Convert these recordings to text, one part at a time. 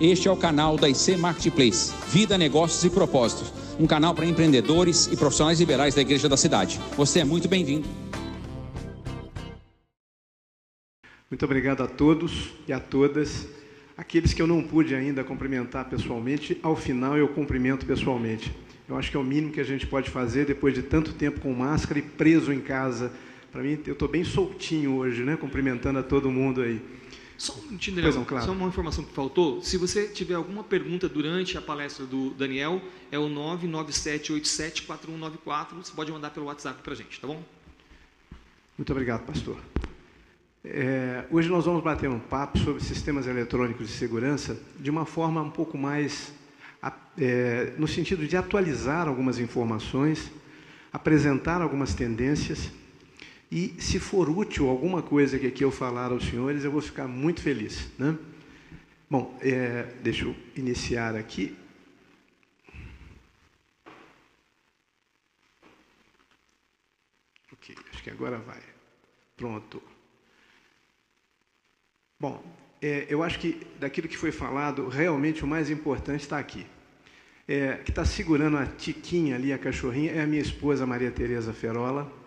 Este é o canal da IC Marketplace, Vida, Negócios e Propósitos, um canal para empreendedores e profissionais liberais da Igreja da Cidade. Você é muito bem-vindo. Muito obrigado a todos e a todas. Aqueles que eu não pude ainda cumprimentar pessoalmente, ao final eu cumprimento pessoalmente. Eu acho que é o mínimo que a gente pode fazer depois de tanto tempo com máscara e preso em casa. Para mim, eu estou bem soltinho hoje, né? Cumprimentando a todo mundo aí. Só um minutinho, não, claro. só uma informação que faltou. Se você tiver alguma pergunta durante a palestra do Daniel, é o 997874194. Você pode mandar pelo WhatsApp para a gente, tá bom? Muito obrigado, pastor. É, hoje nós vamos bater um papo sobre sistemas eletrônicos de segurança de uma forma um pouco mais é, no sentido de atualizar algumas informações, apresentar algumas tendências e, se for útil alguma coisa que aqui eu falar aos senhores, eu vou ficar muito feliz. Né? Bom, é, deixa eu iniciar aqui. Ok, acho que agora vai. Pronto. Bom, é, eu acho que daquilo que foi falado, realmente o mais importante está aqui. É, que está segurando a Tiquinha ali, a cachorrinha, é a minha esposa Maria Tereza Ferola.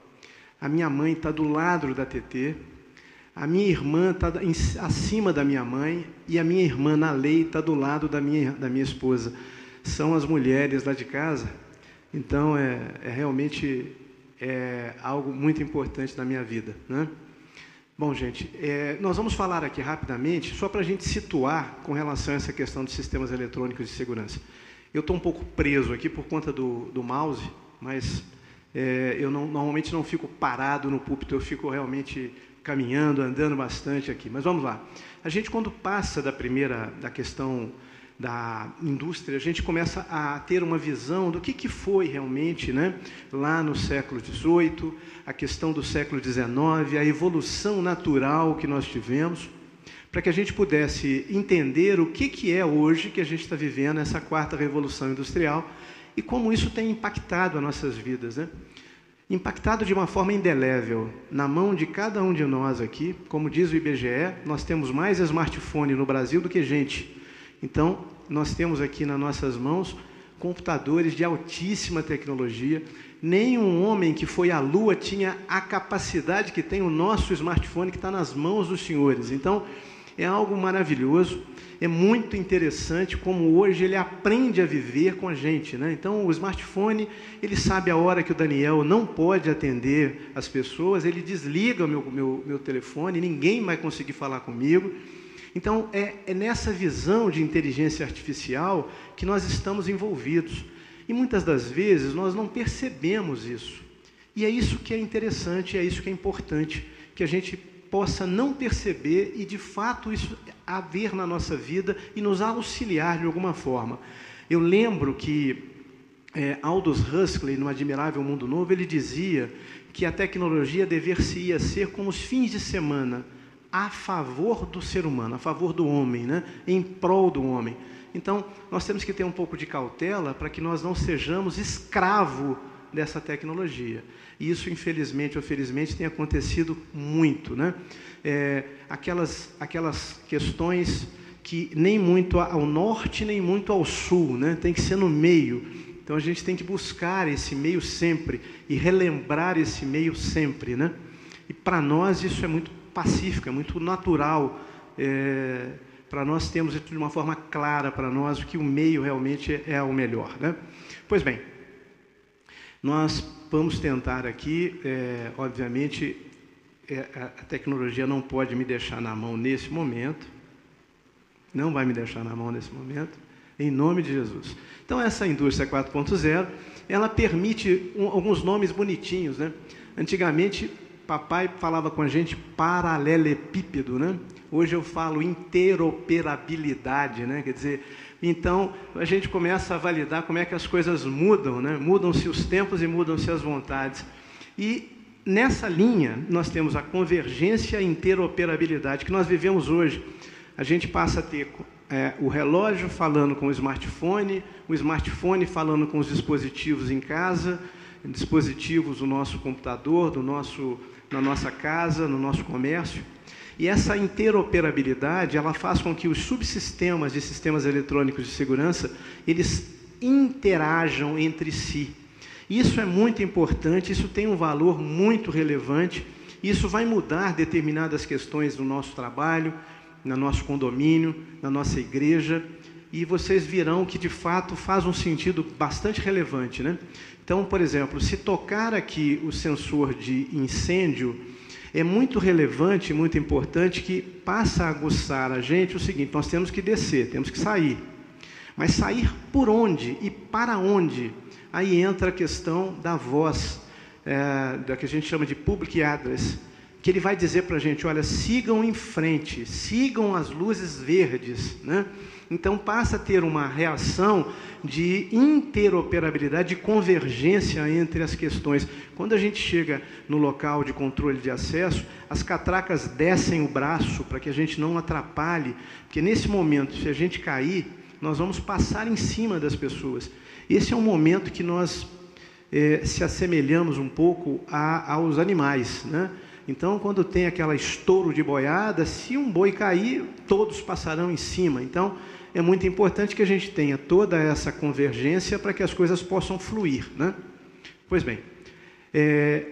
A minha mãe está do lado da TT. A minha irmã está acima da minha mãe. E a minha irmã, na lei, está do lado da minha, da minha esposa. São as mulheres lá de casa. Então, é, é realmente é algo muito importante na minha vida. Né? Bom, gente, é, nós vamos falar aqui rapidamente, só para a gente situar com relação a essa questão de sistemas eletrônicos de segurança. Eu estou um pouco preso aqui por conta do, do mouse, mas é, eu não, normalmente não fico parado no púlpito, eu fico realmente caminhando, andando bastante aqui. Mas vamos lá. A gente, quando passa da primeira, da questão da indústria, a gente começa a ter uma visão do que, que foi realmente né, lá no século XVIII, a questão do século XIX, a evolução natural que nós tivemos, para que a gente pudesse entender o que, que é hoje que a gente está vivendo essa quarta revolução industrial e como isso tem impactado as nossas vidas. Né? Impactado de uma forma indelével na mão de cada um de nós aqui, como diz o IBGE, nós temos mais smartphone no Brasil do que gente. Então, nós temos aqui nas nossas mãos computadores de altíssima tecnologia. Nenhum homem que foi à Lua tinha a capacidade que tem o nosso smartphone que está nas mãos dos senhores. Então, é algo maravilhoso, é muito interessante como hoje ele aprende a viver com a gente. Né? Então, o smartphone, ele sabe a hora que o Daniel não pode atender as pessoas, ele desliga o meu, meu, meu telefone, ninguém vai conseguir falar comigo. Então, é, é nessa visão de inteligência artificial que nós estamos envolvidos. E muitas das vezes nós não percebemos isso. E é isso que é interessante, é isso que é importante, que a gente possa não perceber e de fato isso haver na nossa vida e nos auxiliar de alguma forma. Eu lembro que é, Aldous Huxley, no Admirável Mundo Novo, ele dizia que a tecnologia deveria ser como os fins de semana a favor do ser humano, a favor do homem, né? em prol do homem. Então, nós temos que ter um pouco de cautela para que nós não sejamos escravo dessa tecnologia. E isso, infelizmente ou felizmente, tem acontecido muito. Né? É, aquelas, aquelas questões que nem muito ao norte, nem muito ao sul, né? tem que ser no meio. Então, a gente tem que buscar esse meio sempre e relembrar esse meio sempre. Né? E para nós isso é muito pacífica, muito natural. É, para nós temos de uma forma clara para nós que o meio realmente é, o melhor. Né? Pois bem, nós vamos tentar aqui, é, obviamente, é, a tecnologia não pode me deixar na mão nesse momento, não vai me deixar na mão nesse momento, em nome de Jesus. Então, essa indústria 4.0, ela permite um, alguns nomes bonitinhos. Né? Antigamente, papai falava com a gente paralelepípedo, né? Hoje eu falo interoperabilidade, né? Quer dizer, então a gente começa a validar como é que as coisas mudam, né? Mudam-se os tempos e mudam-se as vontades. E nessa linha nós temos a convergência e interoperabilidade que nós vivemos hoje. A gente passa a ter é, o relógio falando com o smartphone, o smartphone falando com os dispositivos em casa, dispositivos do nosso computador, do nosso na nossa casa, no nosso comércio. E essa interoperabilidade, ela faz com que os subsistemas de sistemas eletrônicos de segurança, eles interajam entre si. Isso é muito importante, isso tem um valor muito relevante, isso vai mudar determinadas questões do nosso trabalho, no nosso condomínio, na nossa igreja, e vocês virão que de fato faz um sentido bastante relevante, né? Então, por exemplo, se tocar aqui o sensor de incêndio, é muito relevante, muito importante que passa a aguçar a gente o seguinte: nós temos que descer, temos que sair. Mas sair por onde e para onde? Aí entra a questão da voz, é, da que a gente chama de public address, que ele vai dizer para a gente: olha, sigam em frente, sigam as luzes verdes, né? Então passa a ter uma reação de interoperabilidade, de convergência entre as questões. Quando a gente chega no local de controle de acesso, as catracas descem o braço para que a gente não atrapalhe, porque nesse momento, se a gente cair, nós vamos passar em cima das pessoas. Esse é um momento que nós é, se assemelhamos um pouco a, aos animais, né? Então, quando tem aquela estouro de boiada, se um boi cair, todos passarão em cima. Então, é muito importante que a gente tenha toda essa convergência para que as coisas possam fluir. Né? Pois bem, é,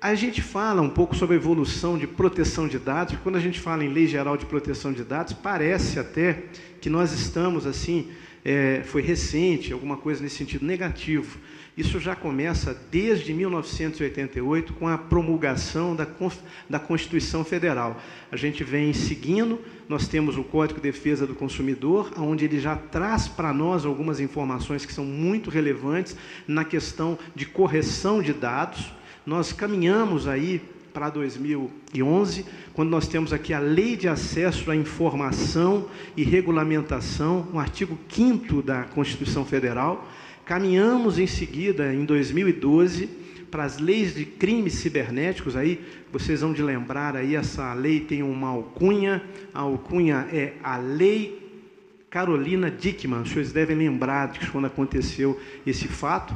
a gente fala um pouco sobre a evolução de proteção de dados, porque quando a gente fala em lei geral de proteção de dados, parece até que nós estamos assim, é, foi recente, alguma coisa nesse sentido negativo. Isso já começa desde 1988 com a promulgação da, Constituição Federal. A gente vem seguindo, nós temos o Código de Defesa do Consumidor, onde ele já traz para nós algumas informações que são muito relevantes na questão de correção de dados. Nós caminhamos aí para 2011, quando nós temos aqui a Lei de Acesso à Informação e Regulamentação, o artigo 5 da Constituição Federal, Caminhamos em seguida, em 2012, para as leis de crimes cibernéticos. Aí vocês vão de lembrar aí essa lei tem uma alcunha. A alcunha é a Lei Carolina Dickmann. Os senhores devem lembrar de quando aconteceu esse fato.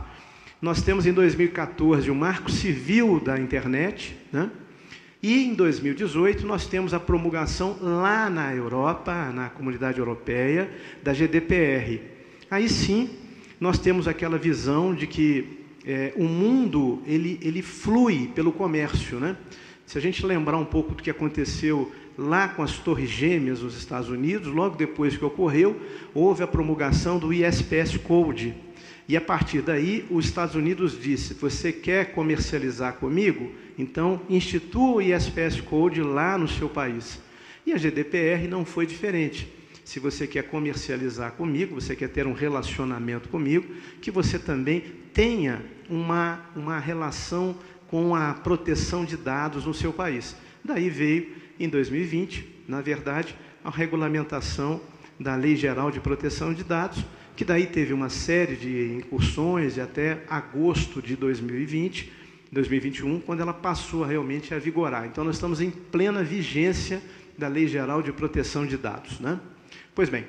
Nós temos em 2014 o Marco Civil da Internet, né? E em 2018 nós temos a promulgação lá na Europa, na Comunidade Europeia, da GDPR. Aí sim, nós temos aquela visão de que é, o mundo ele, ele flui pelo comércio. Né? Se a gente lembrar um pouco do que aconteceu lá com as Torres Gêmeas nos Estados Unidos, logo depois que ocorreu, houve a promulgação do ISPS Code. E a partir daí, os Estados Unidos disse: você quer comercializar comigo? Então, institua o ISPS Code lá no seu país. E a GDPR não foi diferente se você quer comercializar comigo, você quer ter um relacionamento comigo, que você também tenha uma, uma relação com a proteção de dados no seu país. Daí veio, em 2020, na verdade, a regulamentação da Lei Geral de Proteção de Dados, que daí teve uma série de incursões e até agosto de 2020, 2021, quando ela passou realmente a vigorar. Então, nós estamos em plena vigência da Lei Geral de Proteção de Dados. Né? Pois bem,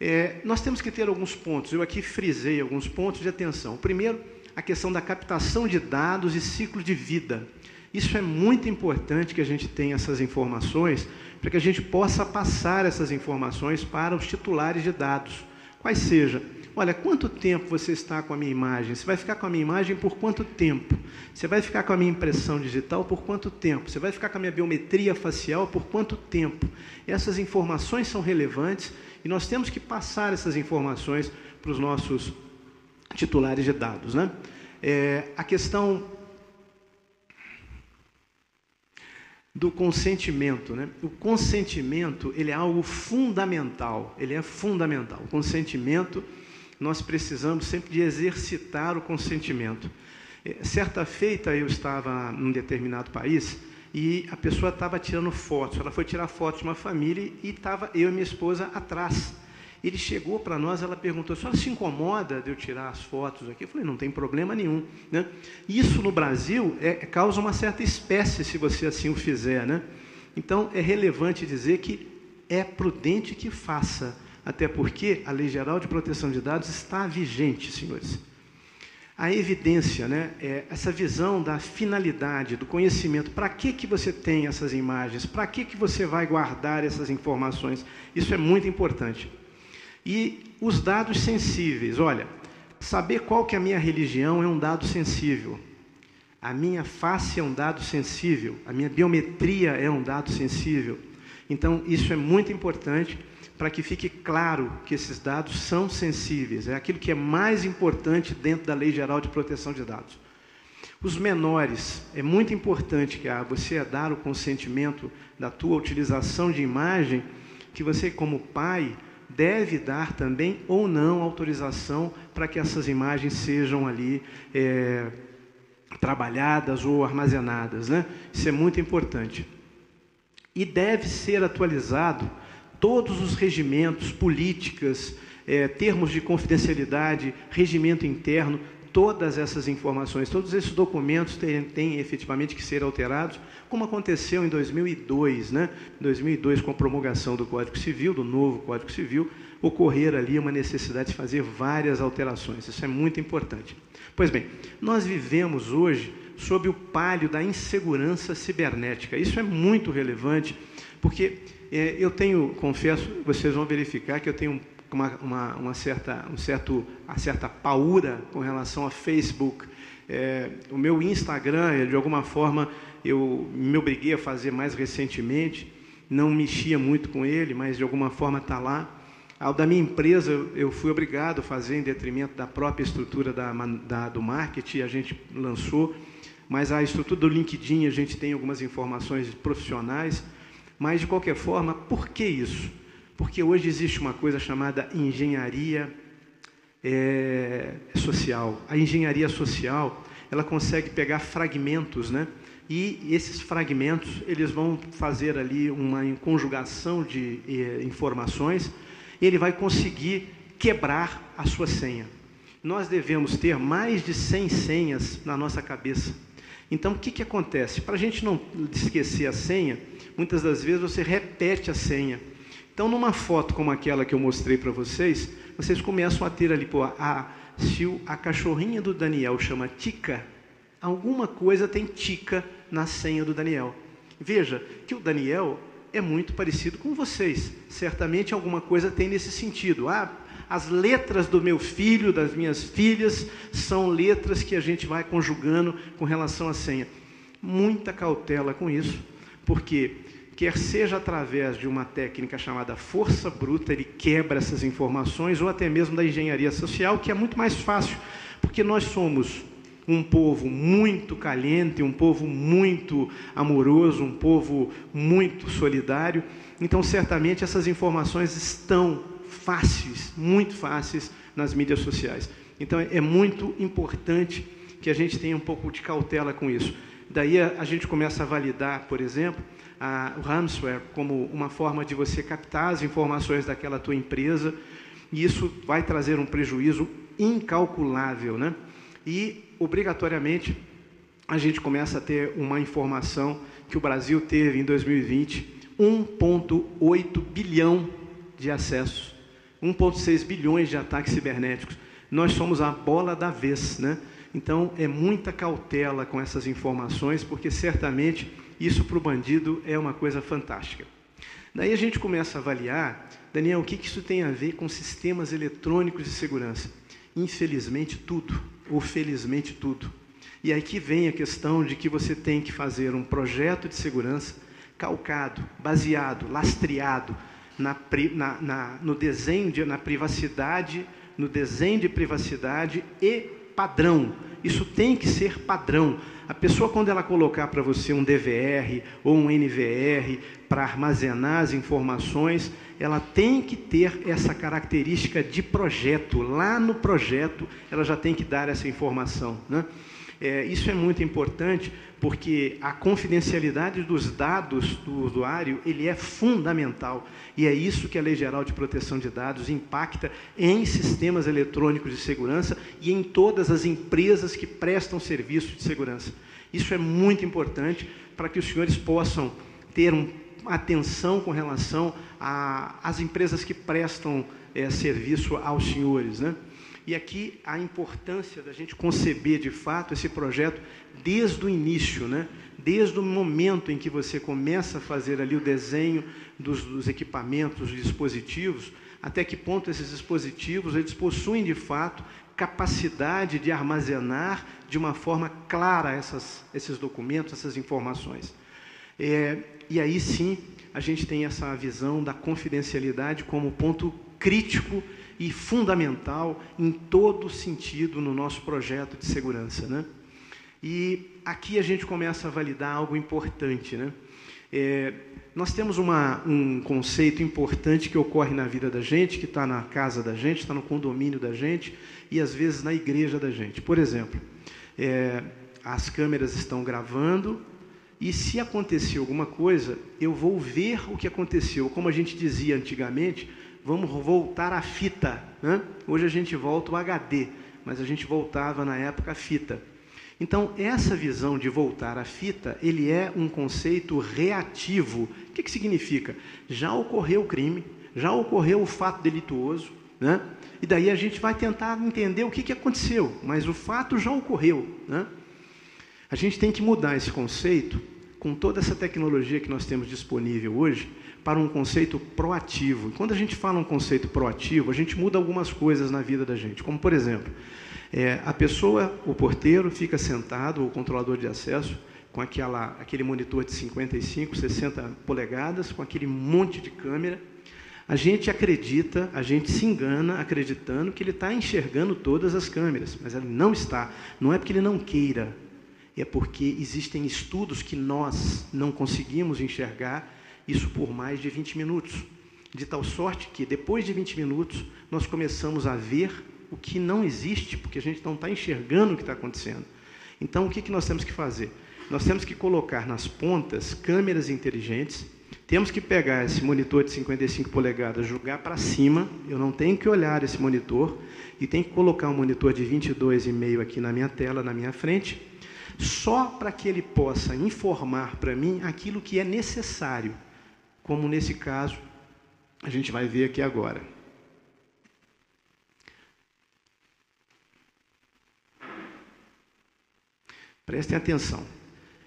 é, nós temos que ter alguns pontos, eu aqui frisei alguns pontos de atenção. Primeiro, a questão da captação de dados e ciclo de vida. Isso é muito importante que a gente tenha essas informações, para que a gente possa passar essas informações para os titulares de dados, quais seja Olha, quanto tempo você está com a minha imagem? Você vai ficar com a minha imagem por quanto tempo? Você vai ficar com a minha impressão digital por quanto tempo? Você vai ficar com a minha biometria facial por quanto tempo? Essas informações são relevantes e nós temos que passar essas informações para os nossos titulares de dados. Né? É, a questão do consentimento, né? O consentimento ele é algo fundamental, ele é fundamental. O consentimento nós precisamos sempre de exercitar o consentimento. É, certa feita eu estava num determinado país e a pessoa estava tirando fotos. Ela foi tirar fotos de uma família e estava eu e minha esposa atrás. Ele chegou para nós, ela perguntou: senhora se incomoda de eu tirar as fotos aqui? Eu falei: não tem problema nenhum. Né? Isso no Brasil é, causa uma certa espécie se você assim o fizer. Né? Então é relevante dizer que é prudente que faça até porque a Lei Geral de Proteção de Dados está vigente, senhores. a evidência, né? É essa visão da finalidade, do conhecimento. Para que, que você tem essas imagens? Para que, que você vai guardar essas informações? Isso é muito importante. E os dados sensíveis, olha, saber qual que é a minha religião é um dado sensível. A minha face é um dado sensível, a minha biometria é um dado sensível. Então, isso é muito importante para que fique claro que esses dados são sensíveis. É aquilo que é mais importante dentro da Lei Geral de Proteção de Dados. Os menores, é muito importante que ah, você dar o consentimento da tua utilização de imagem, que você como pai deve dar também ou não autorização para que essas imagens sejam ali é, trabalhadas ou armazenadas. Né? Isso é muito importante. E deve ser atualizado todos os regimentos, políticas, é, termos de confidencialidade, regimento interno, todas essas informações, todos esses documentos têm, têm, efetivamente que ser alterados, como aconteceu em 2002, né? Em 2002, com a promulgação do Código Civil, do novo Código Civil, ocorrer ali uma necessidade de fazer várias alterações. Isso é muito importante. Pois bem, nós vivemos hoje sob o palio da insegurança cibernética. Isso é muito relevante, porque eu tenho, confesso, vocês vão verificar que eu tenho uma, uma, uma certa, um certo, uma certa paura com relação a Facebook. É, o meu Instagram, de alguma forma, eu me obriguei a fazer mais recentemente, não mexia muito com ele, mas de alguma forma está lá. Ao da minha empresa, eu fui obrigado a fazer em detrimento da própria estrutura da, da, do marketing, a gente lançou, mas a estrutura do LinkedIn, a gente tem algumas informações profissionais, mas, de qualquer forma, por que isso? Porque hoje existe uma coisa chamada engenharia é, social. A engenharia social, ela consegue pegar fragmentos, né? E esses fragmentos, eles vão fazer ali uma conjugação de eh, informações e ele vai conseguir quebrar a sua senha. Nós devemos ter mais de 100 senhas na nossa cabeça. Então, o que, que acontece? Para a gente não esquecer a senha, muitas das vezes você repete a senha. Então, numa foto como aquela que eu mostrei para vocês, vocês começam a ter ali, pô, a, se a cachorrinha do Daniel chama Tica, alguma coisa tem Tica na senha do Daniel. Veja que o Daniel é muito parecido com vocês. Certamente alguma coisa tem nesse sentido. Ah, as letras do meu filho, das minhas filhas, são letras que a gente vai conjugando com relação à senha. Muita cautela com isso, porque quer seja através de uma técnica chamada força bruta, ele quebra essas informações, ou até mesmo da engenharia social, que é muito mais fácil, porque nós somos um povo muito caliente, um povo muito amoroso, um povo muito solidário. Então, certamente essas informações estão fáceis, muito fáceis nas mídias sociais. Então é muito importante que a gente tenha um pouco de cautela com isso. Daí a, gente começa a validar, por exemplo, a, ransomware como uma forma de você captar as informações daquela tua empresa, e isso vai trazer um prejuízo incalculável, né? E obrigatoriamente a gente começa a ter uma informação que o Brasil teve em 2020 1,8 bilhão de acessos 1,6 bilhões de ataques cibernéticos. Nós somos a bola da vez, né? Então, é muita cautela com essas informações, porque certamente isso para o bandido é uma coisa fantástica. Daí a gente começa a avaliar, Daniel, o que, que isso tem a ver com sistemas eletrônicos de segurança? Infelizmente, tudo, ou felizmente, tudo. E aí que vem a questão de que você tem que fazer um projeto de segurança calcado, baseado, lastreado na, na, na, no desenho, de, na privacidade, no desenho de privacidade e padrão. Isso tem que ser padrão. A pessoa, quando ela colocar para você um DVR ou um NVR para armazenar as informações, ela tem que ter essa característica de projeto. Lá no projeto, ela já tem que dar essa informação. Né? É, isso é muito importante porque a confidencialidade dos dados do usuário ele é fundamental e é isso que a Lei Geral de Proteção de Dados impacta em sistemas eletrônicos de segurança e em todas as empresas que prestam serviço de segurança. Isso é muito importante para que os senhores possam ter um, atenção com relação às empresas que prestam é, serviço aos senhores, né? E aqui a importância da gente conceber de fato esse projeto desde o início, né? desde o momento em que você começa a fazer ali o desenho dos, dos equipamentos, dos dispositivos, até que ponto esses dispositivos eles possuem de fato capacidade de armazenar de uma forma clara essas, esses documentos, essas informações. É, e aí sim a gente tem essa visão da confidencialidade como ponto crítico e fundamental em todo sentido no nosso projeto de segurança. Né? E aqui a gente começa a validar algo importante. Né? É, nós temos uma, um conceito importante que ocorre na vida da gente, que está na casa da gente, está no condomínio da gente e às vezes na igreja da gente. Por exemplo, é, as câmeras estão gravando e se acontecer alguma coisa, eu vou ver o que aconteceu. Como a gente dizia antigamente, vamos voltar à fita. Né? Hoje a gente volta o HD, mas a gente voltava na época a fita. Então, essa visão de voltar à fita, ele é um conceito reativo. O que, que significa? Já ocorreu o crime, já ocorreu o fato delituoso, né? e daí a gente vai tentar entender o que, que aconteceu, mas o fato já ocorreu. Né? A gente tem que mudar esse conceito com toda essa tecnologia que nós temos disponível hoje para um conceito proativo. E quando a gente fala um conceito proativo, a gente muda algumas coisas na vida da gente, como por exemplo, é, a pessoa, o porteiro, fica sentado, o controlador de acesso, com aquela, aquele monitor de 55, 60 polegadas, com aquele monte de câmera. A gente acredita, a gente se engana acreditando que ele está enxergando todas as câmeras, mas ele não está. Não é porque ele não queira, é porque existem estudos que nós não conseguimos enxergar isso por mais de 20 minutos. De tal sorte que, depois de 20 minutos, nós começamos a ver o que não existe, porque a gente não está enxergando o que está acontecendo. Então, o que, que nós temos que fazer? Nós temos que colocar nas pontas câmeras inteligentes, temos que pegar esse monitor de 55 polegadas, jogar para cima, eu não tenho que olhar esse monitor, e tenho que colocar um monitor de 22,5 aqui na minha tela, na minha frente, só para que ele possa informar para mim aquilo que é necessário, como nesse caso a gente vai ver aqui agora. Prestem atenção.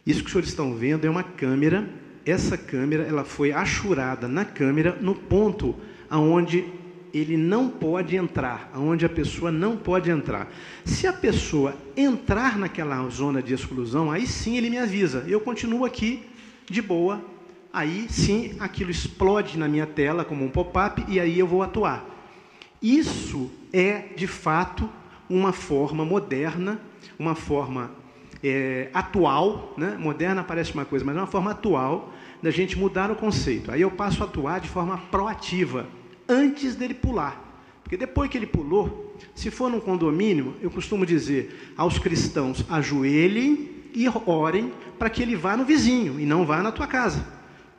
Isso que os senhores estão vendo é uma câmera. Essa câmera ela foi achurada na câmera no ponto aonde ele não pode entrar, aonde a pessoa não pode entrar. Se a pessoa entrar naquela zona de exclusão, aí sim ele me avisa. Eu continuo aqui de boa. Aí sim aquilo explode na minha tela como um pop-up e aí eu vou atuar. Isso é de fato uma forma moderna, uma forma é, atual, né? moderna parece uma coisa, mas é uma forma atual da gente mudar o conceito. Aí eu passo a atuar de forma proativa antes dele pular. Porque depois que ele pulou, se for num condomínio, eu costumo dizer aos cristãos: ajoelhem e orem para que ele vá no vizinho e não vá na tua casa,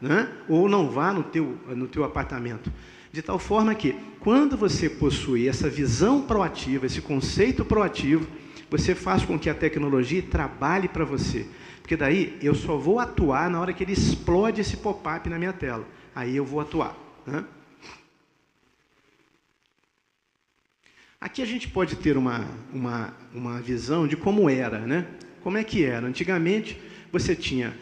né? ou não vá no teu, no teu apartamento. De tal forma que, quando você possui essa visão proativa, esse conceito proativo, você faz com que a tecnologia trabalhe para você. Porque daí eu só vou atuar na hora que ele explode esse pop-up na minha tela. Aí eu vou atuar. Né? Aqui a gente pode ter uma, uma, uma visão de como era, né? Como é que era? Antigamente você tinha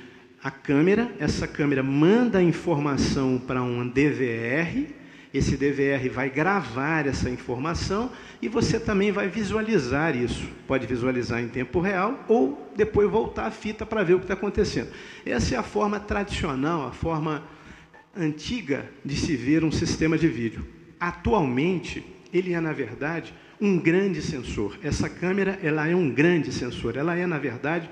a câmera, essa câmera manda a informação para um DVR, esse DVR vai gravar essa informação e você também vai visualizar isso. Pode visualizar em tempo real ou depois voltar a fita para ver o que está acontecendo. Essa é a forma tradicional, a forma antiga de se ver um sistema de vídeo. Atualmente, ele é, na verdade, um grande sensor. Essa câmera ela é um grande sensor. Ela é, na verdade,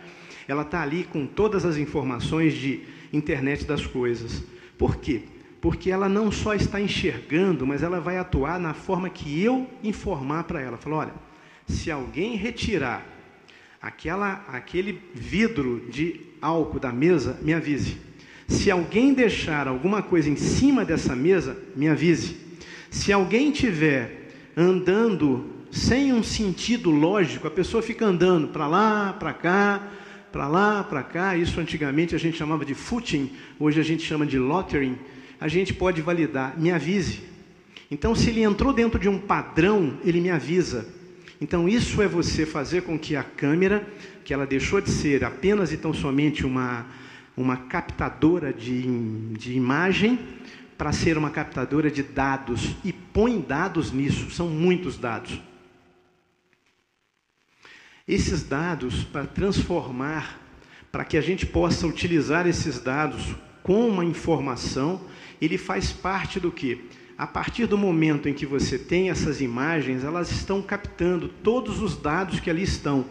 ela está ali com todas as informações de internet das coisas. Por quê? Porque ela não só está enxergando, mas ela vai atuar na forma que eu informar para ela. Falou, olha, se alguém retirar aquela, aquele vidro de álcool da mesa, me avise. Se alguém deixar alguma coisa em cima dessa mesa, me avise. Se alguém tiver andando sem um sentido lógico, a pessoa fica andando para lá, para cá, para lá, para cá. Isso antigamente a gente chamava de footing, hoje a gente chama de lottering. A gente pode validar, me avise. Então, se ele entrou dentro de um padrão, ele me avisa. Então, isso é você fazer com que a câmera, que ela deixou de ser apenas e tão somente uma, uma captadora de, de imagem, para ser uma captadora de dados. E põe dados nisso, são muitos dados. Esses dados, para transformar, para que a gente possa utilizar esses dados com uma informação, ele faz parte do que? a partir do momento em que você tem essas imagens, elas estão captando todos os dados que ali estão.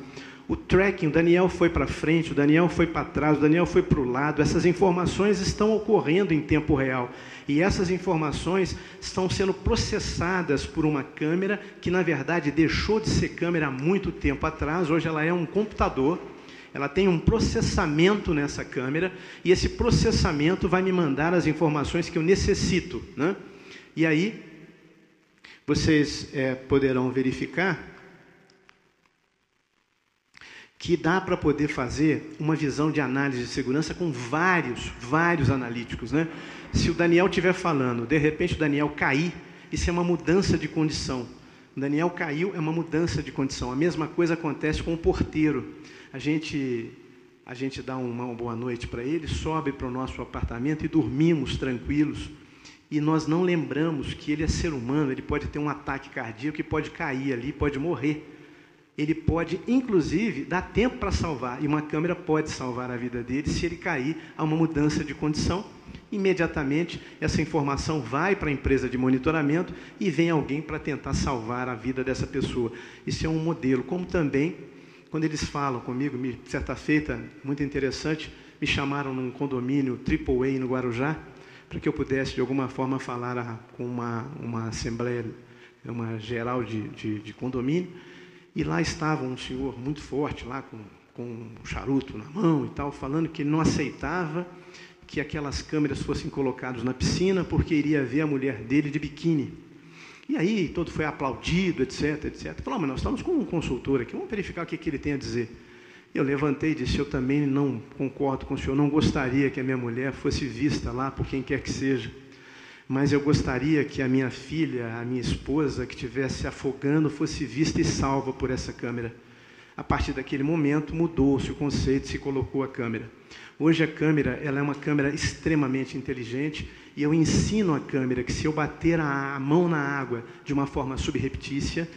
O tracking, o Daniel foi para frente, o Daniel foi para trás, o Daniel foi para o lado. Essas informações estão ocorrendo em tempo real. E essas informações estão sendo processadas por uma câmera que, na verdade, deixou de ser câmera há muito tempo atrás. Hoje ela é um computador. Ela tem um processamento nessa câmera e esse processamento vai me mandar as informações que eu necessito. Né? E aí, vocês é, poderão verificar que dá para poder fazer uma visão de análise de segurança com vários, vários analíticos. Né? Se o Daniel estiver falando, de repente o Daniel cair, isso é uma mudança de condição. O Daniel caiu, é uma mudança de condição. A mesma coisa acontece com o porteiro. A gente, a gente dá uma boa noite para ele, sobe para o nosso apartamento e dormimos tranquilos e nós não lembramos que ele é ser humano, ele pode ter um ataque cardíaco e pode cair ali, pode morrer. Ele pode, inclusive, dar tempo para salvar, e uma câmera pode salvar a vida dele se ele cair a uma mudança de condição. Imediatamente, essa informação vai para a empresa de monitoramento e vem alguém para tentar salvar a vida dessa pessoa. Isso é um modelo. Como também, quando eles falam comigo, certa feita, muito interessante, me chamaram num condomínio AAA no Guarujá, para que eu pudesse, de alguma forma, falar com uma, uma assembleia, uma geral de, de, de condomínio, e lá estava um senhor muito forte, lá com, com um charuto na mão e tal, falando que ele não aceitava que aquelas câmeras fossem colocadas na piscina, porque iria ver a mulher dele de biquíni. E aí, todo foi aplaudido, etc, etc. Falou, mas nós estamos com um consultor aqui, vamos verificar o que, que ele tem a dizer. Eu levantei e disse: Eu também não concordo com o senhor, não gostaria que a minha mulher fosse vista lá por quem quer que seja. Mas eu gostaria que a minha filha, a minha esposa, que estivesse afogando, fosse vista e salva por essa câmera. A partir daquele momento mudou-se o conceito, se colocou a câmera. Hoje a câmera ela é uma câmera extremamente inteligente e eu ensino a câmera que se eu bater a mão na água de uma forma subreptícia,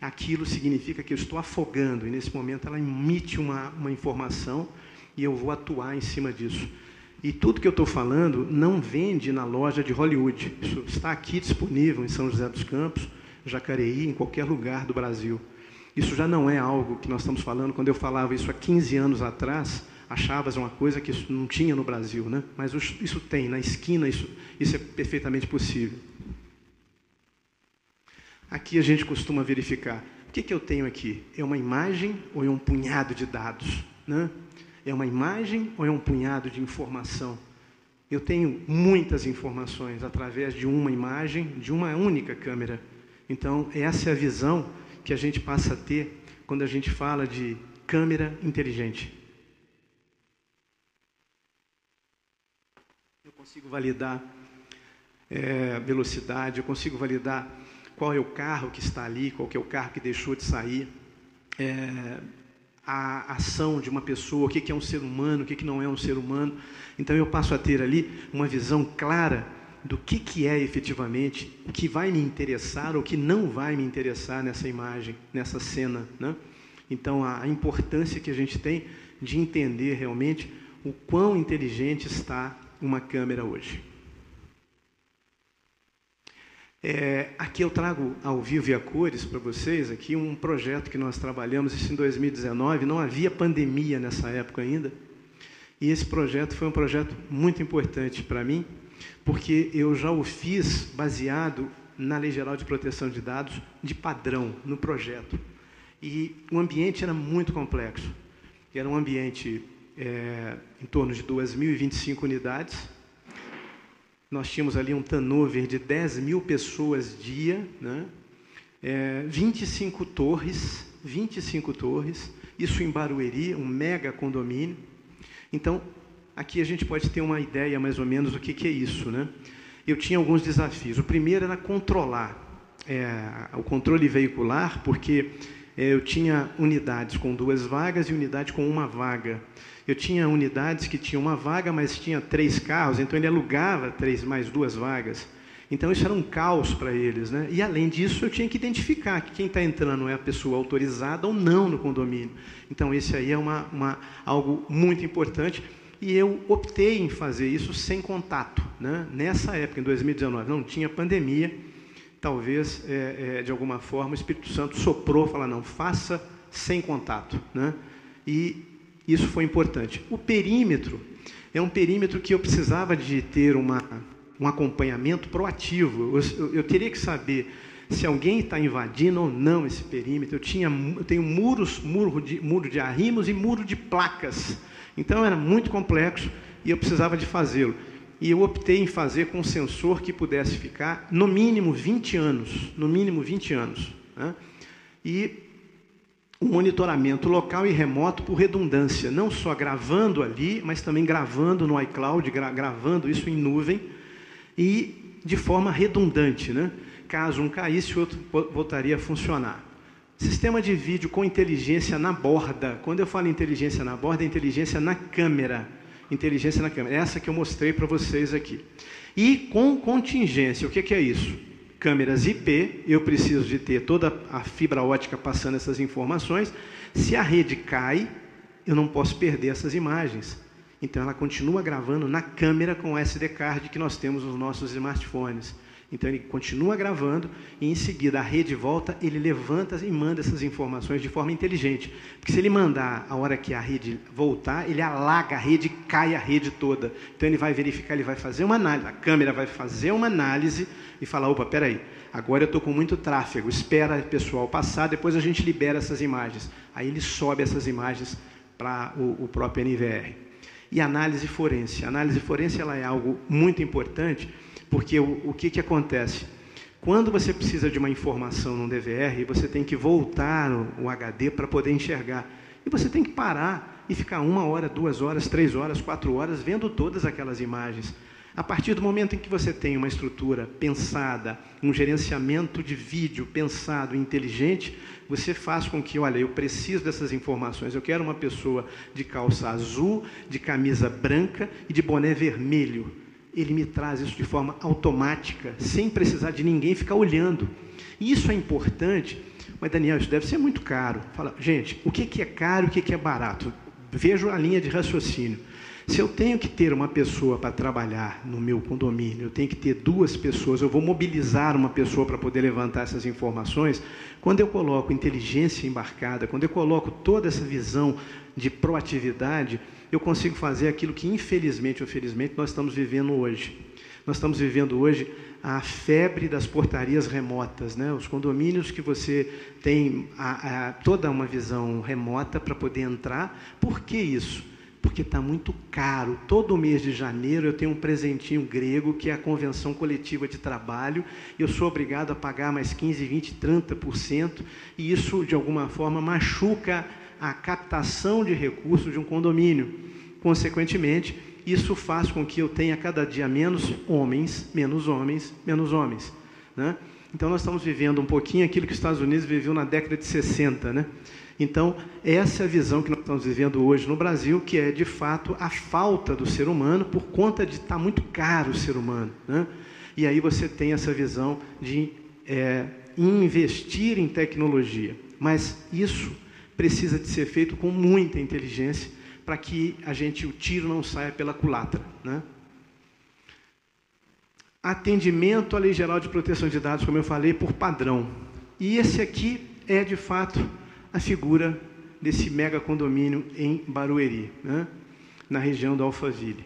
aquilo significa que eu estou afogando, e nesse momento ela emite uma, uma informação e eu vou atuar em cima disso. E tudo que eu estou falando não vende na loja de Hollywood. Isso está aqui disponível em São José dos Campos, Jacareí, em qualquer lugar do Brasil. Isso já não é algo que nós estamos falando. Quando eu falava isso há 15 anos atrás, achavas uma coisa que isso não tinha no Brasil, né? Mas isso tem, na esquina, isso, isso é perfeitamente possível. Aqui a gente costuma verificar. O que, que eu tenho aqui? É uma imagem ou é um punhado de dados? Né? É uma imagem ou é um punhado de informação? Eu tenho muitas informações através de uma imagem, de uma única câmera. Então, essa é a visão que a gente passa a ter quando a gente fala de câmera inteligente. Eu consigo validar é, velocidade, eu consigo validar qual é o carro que está ali, qual é o carro que deixou de sair, é, a ação de uma pessoa, o que é um ser humano, o que não é um ser humano. Então eu passo a ter ali uma visão clara do que, que é efetivamente, o que vai me interessar ou que não vai me interessar nessa imagem, nessa cena. Né? Então a importância que a gente tem de entender realmente o quão inteligente está uma câmera hoje. É, aqui eu trago ao vivo e a cores para vocês aqui um projeto que nós trabalhamos isso em 2019. Não havia pandemia nessa época ainda. E esse projeto foi um projeto muito importante para mim, porque eu já o fiz baseado na Lei Geral de Proteção de Dados de padrão no projeto. E o ambiente era muito complexo. Era um ambiente é, em torno de 2.025 unidades nós tínhamos ali um turnover de 10 mil pessoas dia, né? É, 25 torres, 25 torres, isso em Barueri, um mega condomínio. Então, aqui a gente pode ter uma ideia mais ou menos do que, que é isso. Né? Eu tinha alguns desafios. O primeiro era controlar é, o controle veicular, porque eu tinha unidades com duas vagas e unidade com uma vaga. Eu tinha unidades que tinham uma vaga, mas tinha três carros, então ele alugava três mais duas vagas. Então isso era um caos para eles, né? E além disso, eu tinha que identificar que quem está entrando é a pessoa autorizada ou não no condomínio. Então esse aí é uma, uma, algo muito importante e eu optei em fazer isso sem contato, né? Nessa época, em 2019, não tinha pandemia, talvez é, é, de alguma forma o Espírito Santo soprou, falar não, faça sem contato, né? E isso foi importante. O perímetro é um perímetro que eu precisava de ter uma um acompanhamento proativo. Eu, eu teria que saber se alguém está invadindo ou não esse perímetro. Eu, tinha, eu tenho muros, muro de, muro de arrimos e muro de placas. Então era muito complexo e eu precisava de fazê-lo. E eu optei em fazer com um sensor que pudesse ficar no mínimo 20 anos, no mínimo 20 anos. Né? E um monitoramento local e remoto por redundância, não só gravando ali, mas também gravando no iCloud, gra gravando isso em nuvem, e de forma redundante. Né? Caso um caísse, o outro voltaria a funcionar. Sistema de vídeo com inteligência na borda. Quando eu falo inteligência na borda, é inteligência na câmera. Inteligência na câmera. Essa que eu mostrei para vocês aqui. E com contingência. O que, que é isso? Câmeras IP, eu preciso de ter toda a fibra ótica passando essas informações. Se a rede cai, eu não posso perder essas imagens. Então ela continua gravando na câmera com o SD card que nós temos nos nossos smartphones. Então ele continua gravando e em seguida a rede volta, ele levanta e manda essas informações de forma inteligente. Porque se ele mandar a hora que a rede voltar, ele alaga a rede, cai a rede toda. Então ele vai verificar, ele vai fazer uma análise, a câmera vai fazer uma análise e falar, opa, peraí, agora eu estou com muito tráfego, espera o pessoal passar, depois a gente libera essas imagens. Aí ele sobe essas imagens para o, o próprio NVR e análise forense. A análise forense ela é algo muito importante, porque o, o que, que acontece? Quando você precisa de uma informação num DVR, você tem que voltar o, o HD para poder enxergar. E você tem que parar e ficar uma hora, duas horas, três horas, quatro horas vendo todas aquelas imagens. A partir do momento em que você tem uma estrutura pensada, um gerenciamento de vídeo pensado, inteligente, você faz com que, olha, eu preciso dessas informações. Eu quero uma pessoa de calça azul, de camisa branca e de boné vermelho. Ele me traz isso de forma automática, sem precisar de ninguém ficar olhando. E isso é importante, mas Daniel, isso deve ser muito caro. Fala, gente, o que é caro e o que é barato? Vejo a linha de raciocínio. Se eu tenho que ter uma pessoa para trabalhar no meu condomínio, eu tenho que ter duas pessoas, eu vou mobilizar uma pessoa para poder levantar essas informações. Quando eu coloco inteligência embarcada, quando eu coloco toda essa visão de proatividade, eu consigo fazer aquilo que, infelizmente ou felizmente, nós estamos vivendo hoje. Nós estamos vivendo hoje a febre das portarias remotas, né? os condomínios que você tem a, a, toda uma visão remota para poder entrar. Por que isso? porque está muito caro. Todo mês de janeiro eu tenho um presentinho grego, que é a convenção coletiva de trabalho, eu sou obrigado a pagar mais 15, 20, 30%, e isso, de alguma forma, machuca a captação de recursos de um condomínio. Consequentemente, isso faz com que eu tenha cada dia menos homens, menos homens, menos homens. Né? Então, nós estamos vivendo um pouquinho aquilo que os Estados Unidos viveu na década de 60, né? Então, essa é a visão que nós estamos vivendo hoje no Brasil, que é de fato a falta do ser humano por conta de estar tá muito caro o ser humano. Né? E aí você tem essa visão de é, investir em tecnologia. Mas isso precisa de ser feito com muita inteligência para que a gente o tiro não saia pela culatra. Né? Atendimento à Lei Geral de Proteção de Dados, como eu falei, por padrão. E esse aqui é de fato a figura desse mega condomínio em Barueri, né? na região do Alphaville.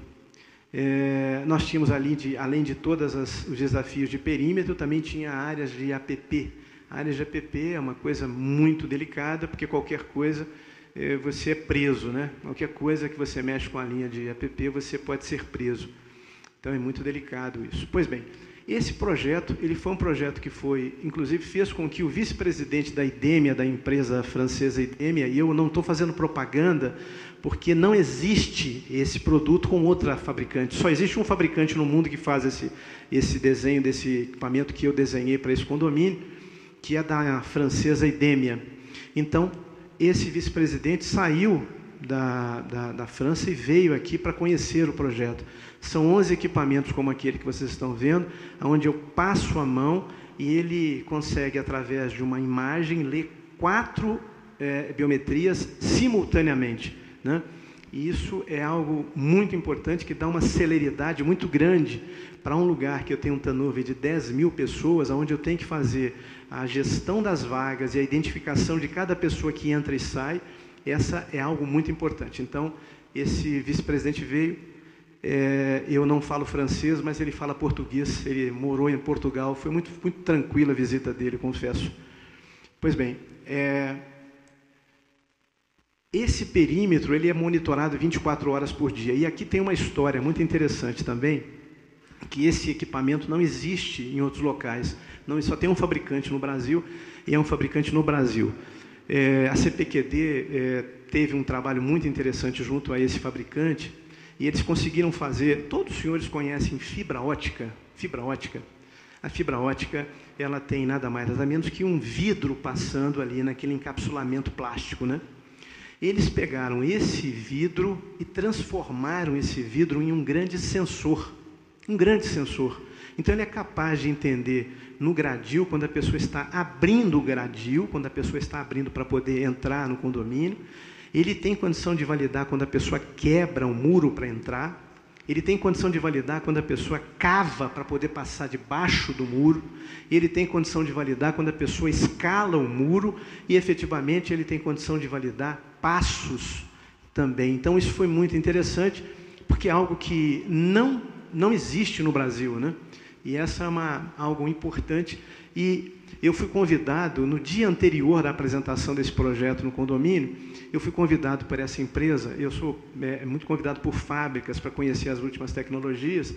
É, nós tínhamos ali, de, além de todos os desafios de perímetro, também tinha áreas de APP. Áreas de APP é uma coisa muito delicada, porque qualquer coisa é, você é preso, né? Qualquer coisa que você mexe com a linha de APP, você pode ser preso. Então é muito delicado isso. Pois bem, esse projeto, ele foi um projeto que foi, inclusive, fez com que o vice-presidente da IDEMIA, da empresa francesa IDEMIA, e eu não estou fazendo propaganda, porque não existe esse produto com outra fabricante. Só existe um fabricante no mundo que faz esse, esse desenho desse equipamento que eu desenhei para esse condomínio, que é da francesa IDEMIA. Então, esse vice-presidente saiu da, da, da, França e veio aqui para conhecer o projeto. São 11 equipamentos como aquele que vocês estão vendo, onde eu passo a mão e ele consegue, através de uma imagem, ler quatro é, biometrias simultaneamente. Né? E isso é algo muito importante, que dá uma celeridade muito grande para um lugar que eu tenho um turnover de 10 mil pessoas, onde eu tenho que fazer a gestão das vagas e a identificação de cada pessoa que entra e sai. Essa é algo muito importante. Então, esse vice-presidente veio. É, eu não falo francês, mas ele fala português. Ele morou em Portugal. Foi muito, muito tranquila a visita dele, confesso. Pois bem, é, esse perímetro ele é monitorado 24 horas por dia. E aqui tem uma história muito interessante também, que esse equipamento não existe em outros locais. Não, só tem um fabricante no Brasil e é um fabricante no Brasil. É, a CPQD é, teve um trabalho muito interessante junto a esse fabricante e eles conseguiram fazer. Todos os senhores conhecem fibra ótica? Fibra ótica. A fibra ótica ela tem nada mais nada menos que um vidro passando ali naquele encapsulamento plástico, né? Eles pegaram esse vidro e transformaram esse vidro em um grande sensor. Um grande sensor. Então ele é capaz de entender no gradil, quando a pessoa está abrindo o gradil, quando a pessoa está abrindo para poder entrar no condomínio. Ele tem condição de validar quando a pessoa quebra um muro para entrar. Ele tem condição de validar quando a pessoa cava para poder passar debaixo do muro. Ele tem condição de validar quando a pessoa escala o muro. E efetivamente ele tem condição de validar passos também. Então isso foi muito interessante, porque é algo que não, não existe no Brasil. Né? E essa é uma, algo importante. E eu fui convidado, no dia anterior da apresentação desse projeto no condomínio, eu fui convidado por essa empresa, eu sou é, muito convidado por fábricas para conhecer as últimas tecnologias,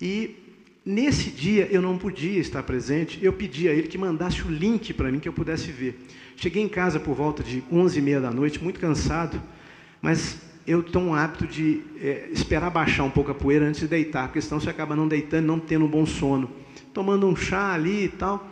e nesse dia eu não podia estar presente, eu pedi a ele que mandasse o link para mim que eu pudesse ver. Cheguei em casa por volta de 11h30 da noite, muito cansado, mas eu tenho um hábito de é, esperar baixar um pouco a poeira antes de deitar, porque senão você acaba não deitando, não tendo um bom sono. Tomando um chá ali e tal.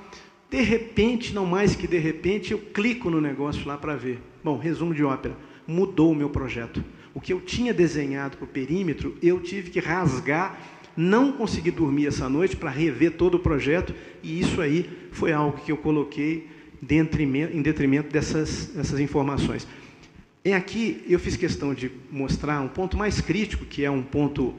De repente, não mais que de repente, eu clico no negócio lá para ver. Bom, resumo de ópera. Mudou o meu projeto. O que eu tinha desenhado para o perímetro, eu tive que rasgar, não consegui dormir essa noite para rever todo o projeto, e isso aí foi algo que eu coloquei em detrimento dessas, dessas informações. E aqui eu fiz questão de mostrar um ponto mais crítico, que é um ponto,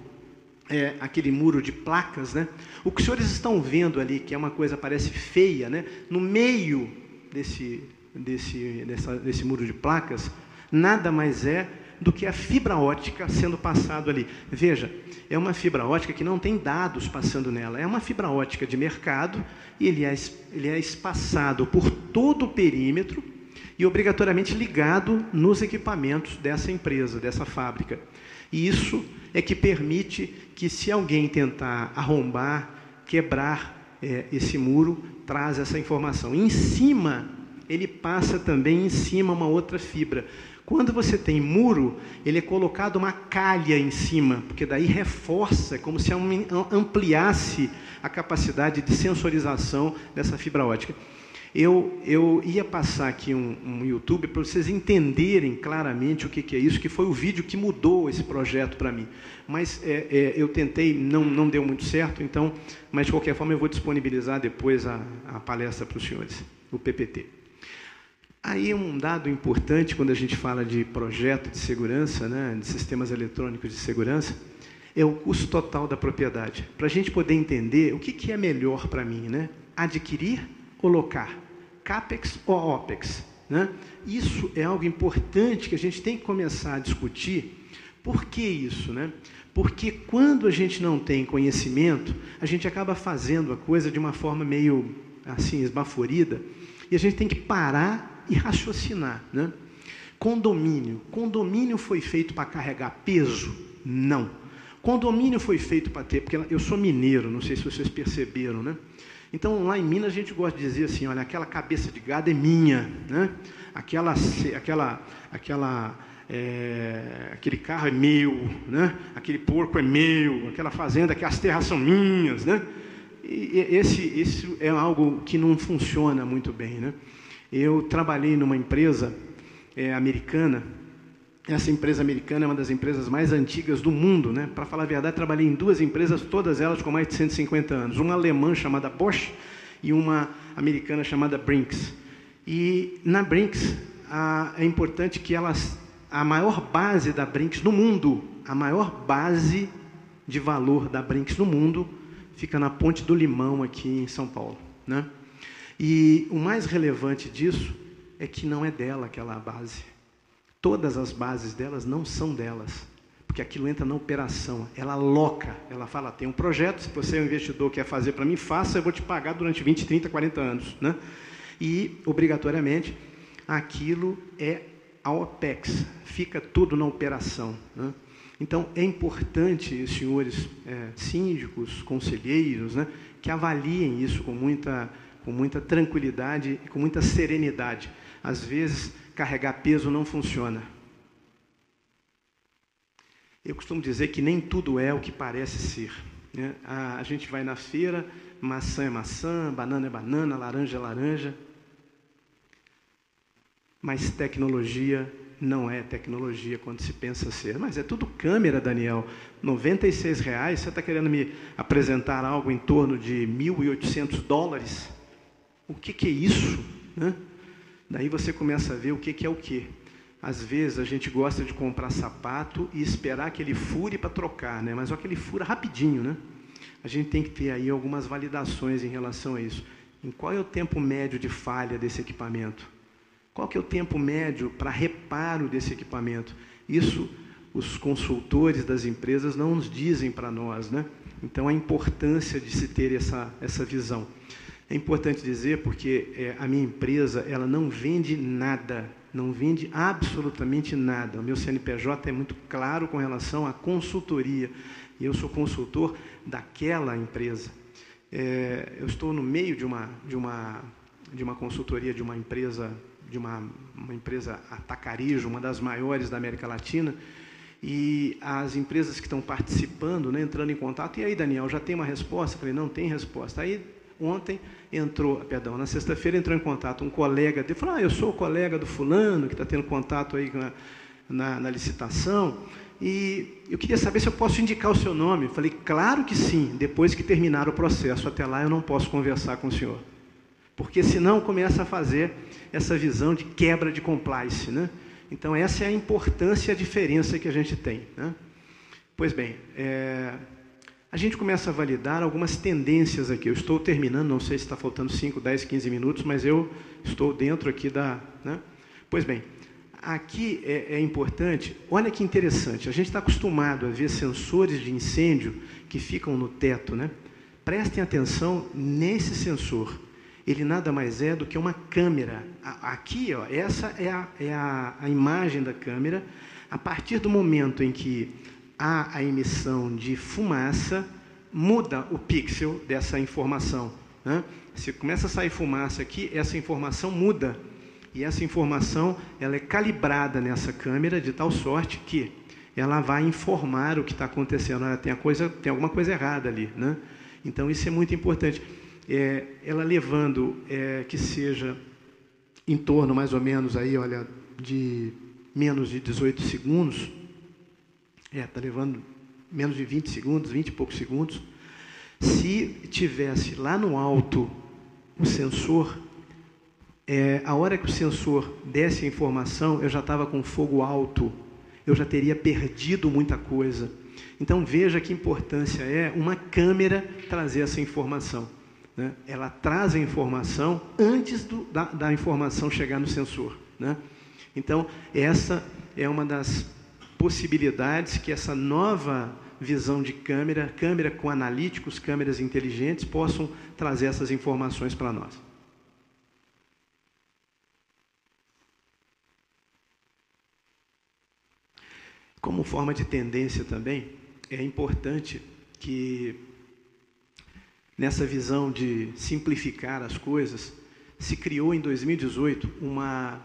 é, aquele muro de placas. Né? O que os senhores estão vendo ali, que é uma coisa parece feia, né? no meio desse, desse, dessa, desse muro de placas, nada mais é do que a fibra ótica sendo passado ali. Veja, é uma fibra ótica que não tem dados passando nela, é uma fibra ótica de mercado e ele é, ele é espaçado por todo o perímetro e obrigatoriamente ligado nos equipamentos dessa empresa, dessa fábrica. E isso é que permite que, se alguém tentar arrombar, quebrar é, esse muro, traz essa informação. Em cima, ele passa também em cima uma outra fibra. Quando você tem muro, ele é colocado uma calha em cima, porque daí reforça, como se ampliasse a capacidade de sensorização dessa fibra ótica. Eu, eu ia passar aqui um, um YouTube para vocês entenderem claramente o que, que, é isso, que foi o vídeo que mudou esse projeto para mim. Mas é, é, eu tentei, não, não deu muito certo, então, mas de qualquer forma eu vou disponibilizar depois a, a palestra para os senhores, o PPT. Aí um dado importante quando a gente fala de projeto de segurança, né, de sistemas eletrônicos de segurança, é o custo total da propriedade. Para a gente poder entender o que, que é melhor para mim, né? Adquirir ou locar? CAPEX ou OPEX? Né? Isso é algo importante que a gente tem que começar a discutir. Por que isso? Né? Porque quando a gente não tem conhecimento, a gente acaba fazendo a coisa de uma forma meio assim, esbaforida, e a gente tem que parar e raciocinar. Né? Condomínio. Condomínio foi feito para carregar peso? Não. Condomínio foi feito para ter, porque eu sou mineiro, não sei se vocês perceberam, né? Então, lá em Minas, a gente gosta de dizer assim: olha, aquela cabeça de gado é minha, né? aquela, aquela, aquela, é, aquele carro é meu, né? aquele porco é meu, aquela fazenda, que as terras são minhas. Né? E esse, esse é algo que não funciona muito bem. Né? Eu trabalhei numa empresa é, americana. Essa empresa americana é uma das empresas mais antigas do mundo, né? Para falar a verdade, trabalhei em duas empresas, todas elas com mais de 150 anos. Uma alemã chamada Bosch e uma americana chamada Brinks. E na Brinks, a, é importante que elas, a maior base da Brinks no mundo, a maior base de valor da Brinks no mundo, fica na Ponte do Limão aqui em São Paulo, né? E o mais relevante disso é que não é dela aquela base. Todas as bases delas não são delas, porque aquilo entra na operação, ela loca, ela fala, tem um projeto, se você é um investidor quer fazer para mim, faça, eu vou te pagar durante 20, 30, 40 anos. Né? E, obrigatoriamente, aquilo é a OPEX, fica tudo na operação. Né? Então, é importante senhores é, síndicos, conselheiros, né, que avaliem isso com muita com muita tranquilidade e com muita serenidade. Às vezes, carregar peso não funciona. Eu costumo dizer que nem tudo é o que parece ser. Né? A, a gente vai na feira, maçã é maçã, banana é banana, laranja é laranja. Mas tecnologia não é tecnologia quando se pensa ser. Mas é tudo câmera, Daniel. R$ reais. Você está querendo me apresentar algo em torno de 1.800 dólares? o que, que é isso? Né? Daí você começa a ver o que, que é o que. Às vezes a gente gosta de comprar sapato e esperar que ele fure para trocar, né? mas só que ele fura rapidinho. Né? A gente tem que ter aí algumas validações em relação a isso. Em qual é o tempo médio de falha desse equipamento? Qual que é o tempo médio para reparo desse equipamento? Isso os consultores das empresas não nos dizem para nós, né? Então a importância de se ter essa, essa visão. É importante dizer porque é, a minha empresa ela não vende nada, não vende absolutamente nada. O meu CNPJ é muito claro com relação à consultoria. E eu sou consultor daquela empresa. É, eu estou no meio de uma, de uma, de uma consultoria de uma empresa, de uma, uma empresa atacarejo, uma das maiores da América Latina, e as empresas que estão participando, né, entrando em contato, e aí, Daniel, já tem uma resposta? Eu falei, não tem resposta. Aí Ontem entrou, perdão, na sexta-feira entrou em contato um colega dele, falou, ah, eu sou o colega do fulano, que está tendo contato aí na, na, na, licitação, e eu queria saber se eu posso indicar o seu nome. falei, claro que sim, depois que terminar o processo, até lá eu não posso conversar com o senhor. Porque senão começa a fazer essa visão de quebra de compliance, né? Então essa é a importância e a diferença que a gente tem, né? Pois bem, é, a gente começa a validar algumas tendências aqui. Eu estou terminando, não sei se está faltando 5, 10, 15 minutos, mas eu estou dentro aqui da. Né? Pois bem, aqui é, é, importante, olha que interessante, a gente está acostumado a ver sensores de incêndio que ficam no teto, né? Prestem atenção nesse sensor. Ele nada mais é do que uma câmera. Aqui, ó, essa é, a, é a, a imagem da câmera. A partir do momento em que há a emissão de fumaça, muda o pixel dessa informação. Né? Se começa a sair fumaça aqui, essa informação muda. E essa informação ela é calibrada nessa câmera de tal sorte que ela vai informar o que está acontecendo. Ela tem, coisa, tem alguma coisa errada ali. Né? Então, isso é muito importante. É, ela levando é, que seja em torno, mais ou menos, aí, olha, de menos de 18 segundos, é, está levando menos de 20 segundos, 20 e poucos segundos. Se tivesse lá no alto o sensor, é, a hora que o sensor desse a informação, eu já estava com fogo alto, eu já teria perdido muita coisa. Então veja que importância é uma câmera trazer essa informação. Né? Ela traz a informação antes do, da, da, informação chegar no sensor. Né? Então, essa é uma das possibilidades que essa nova visão de câmera, câmera com analíticos, câmeras inteligentes, possam trazer essas informações para nós. Como forma de tendência também, é importante que nessa visão de simplificar as coisas, se criou em 2018 uma,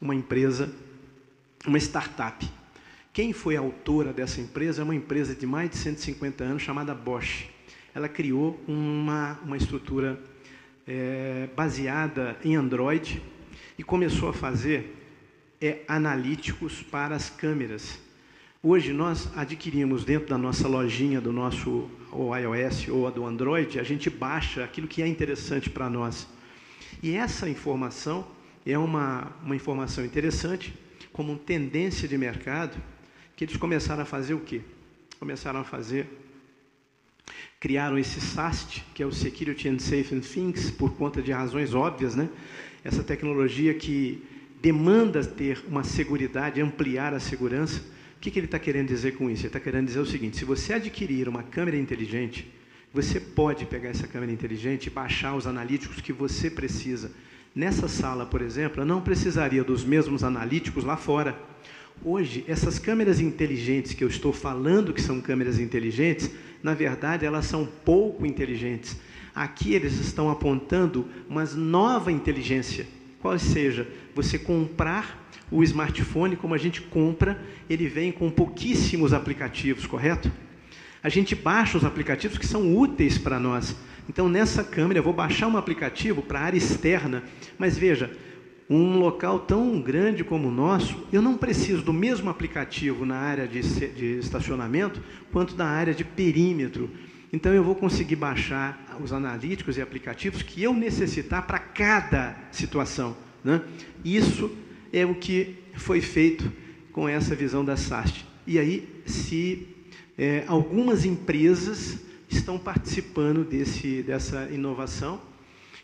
uma empresa, uma startup, quem foi autora dessa empresa é uma empresa de mais de 150 anos chamada Bosch. Ela criou uma, uma estrutura é, baseada em Android e começou a fazer é, analíticos para as câmeras. Hoje nós adquirimos dentro da nossa lojinha do nosso ou iOS ou a do Android, a gente baixa aquilo que é interessante para nós. E essa informação é uma, uma informação interessante, como tendência de mercado, que eles começaram a fazer o quê? Começaram a fazer, criaram esse SAST, que é o Security and Safe Things, por conta de razões óbvias, né? Essa tecnologia que demanda ter uma segurança, ampliar a segurança. O que, que ele está querendo dizer com isso? Ele está querendo dizer o seguinte: se você adquirir uma câmera inteligente, você pode pegar essa câmera inteligente e baixar os analíticos que você precisa. Nessa sala, por exemplo, eu não precisaria dos mesmos analíticos lá fora. Hoje, essas câmeras inteligentes que eu estou falando que são câmeras inteligentes, na verdade, elas são pouco inteligentes. Aqui eles estão apontando uma nova inteligência, qual seja, você comprar o smartphone como a gente compra, ele vem com pouquíssimos aplicativos, correto? a gente baixa os aplicativos que são úteis para nós. Então, nessa câmera, eu vou baixar um aplicativo para a área externa, mas veja, um local tão grande como o nosso, eu não preciso do mesmo aplicativo na área de, de estacionamento quanto na área de perímetro. Então, eu vou conseguir baixar os analíticos e aplicativos que eu necessitar para cada situação. Né? Isso é o que foi feito com essa visão da SAST. E aí se é, algumas empresas estão participando desse, dessa inovação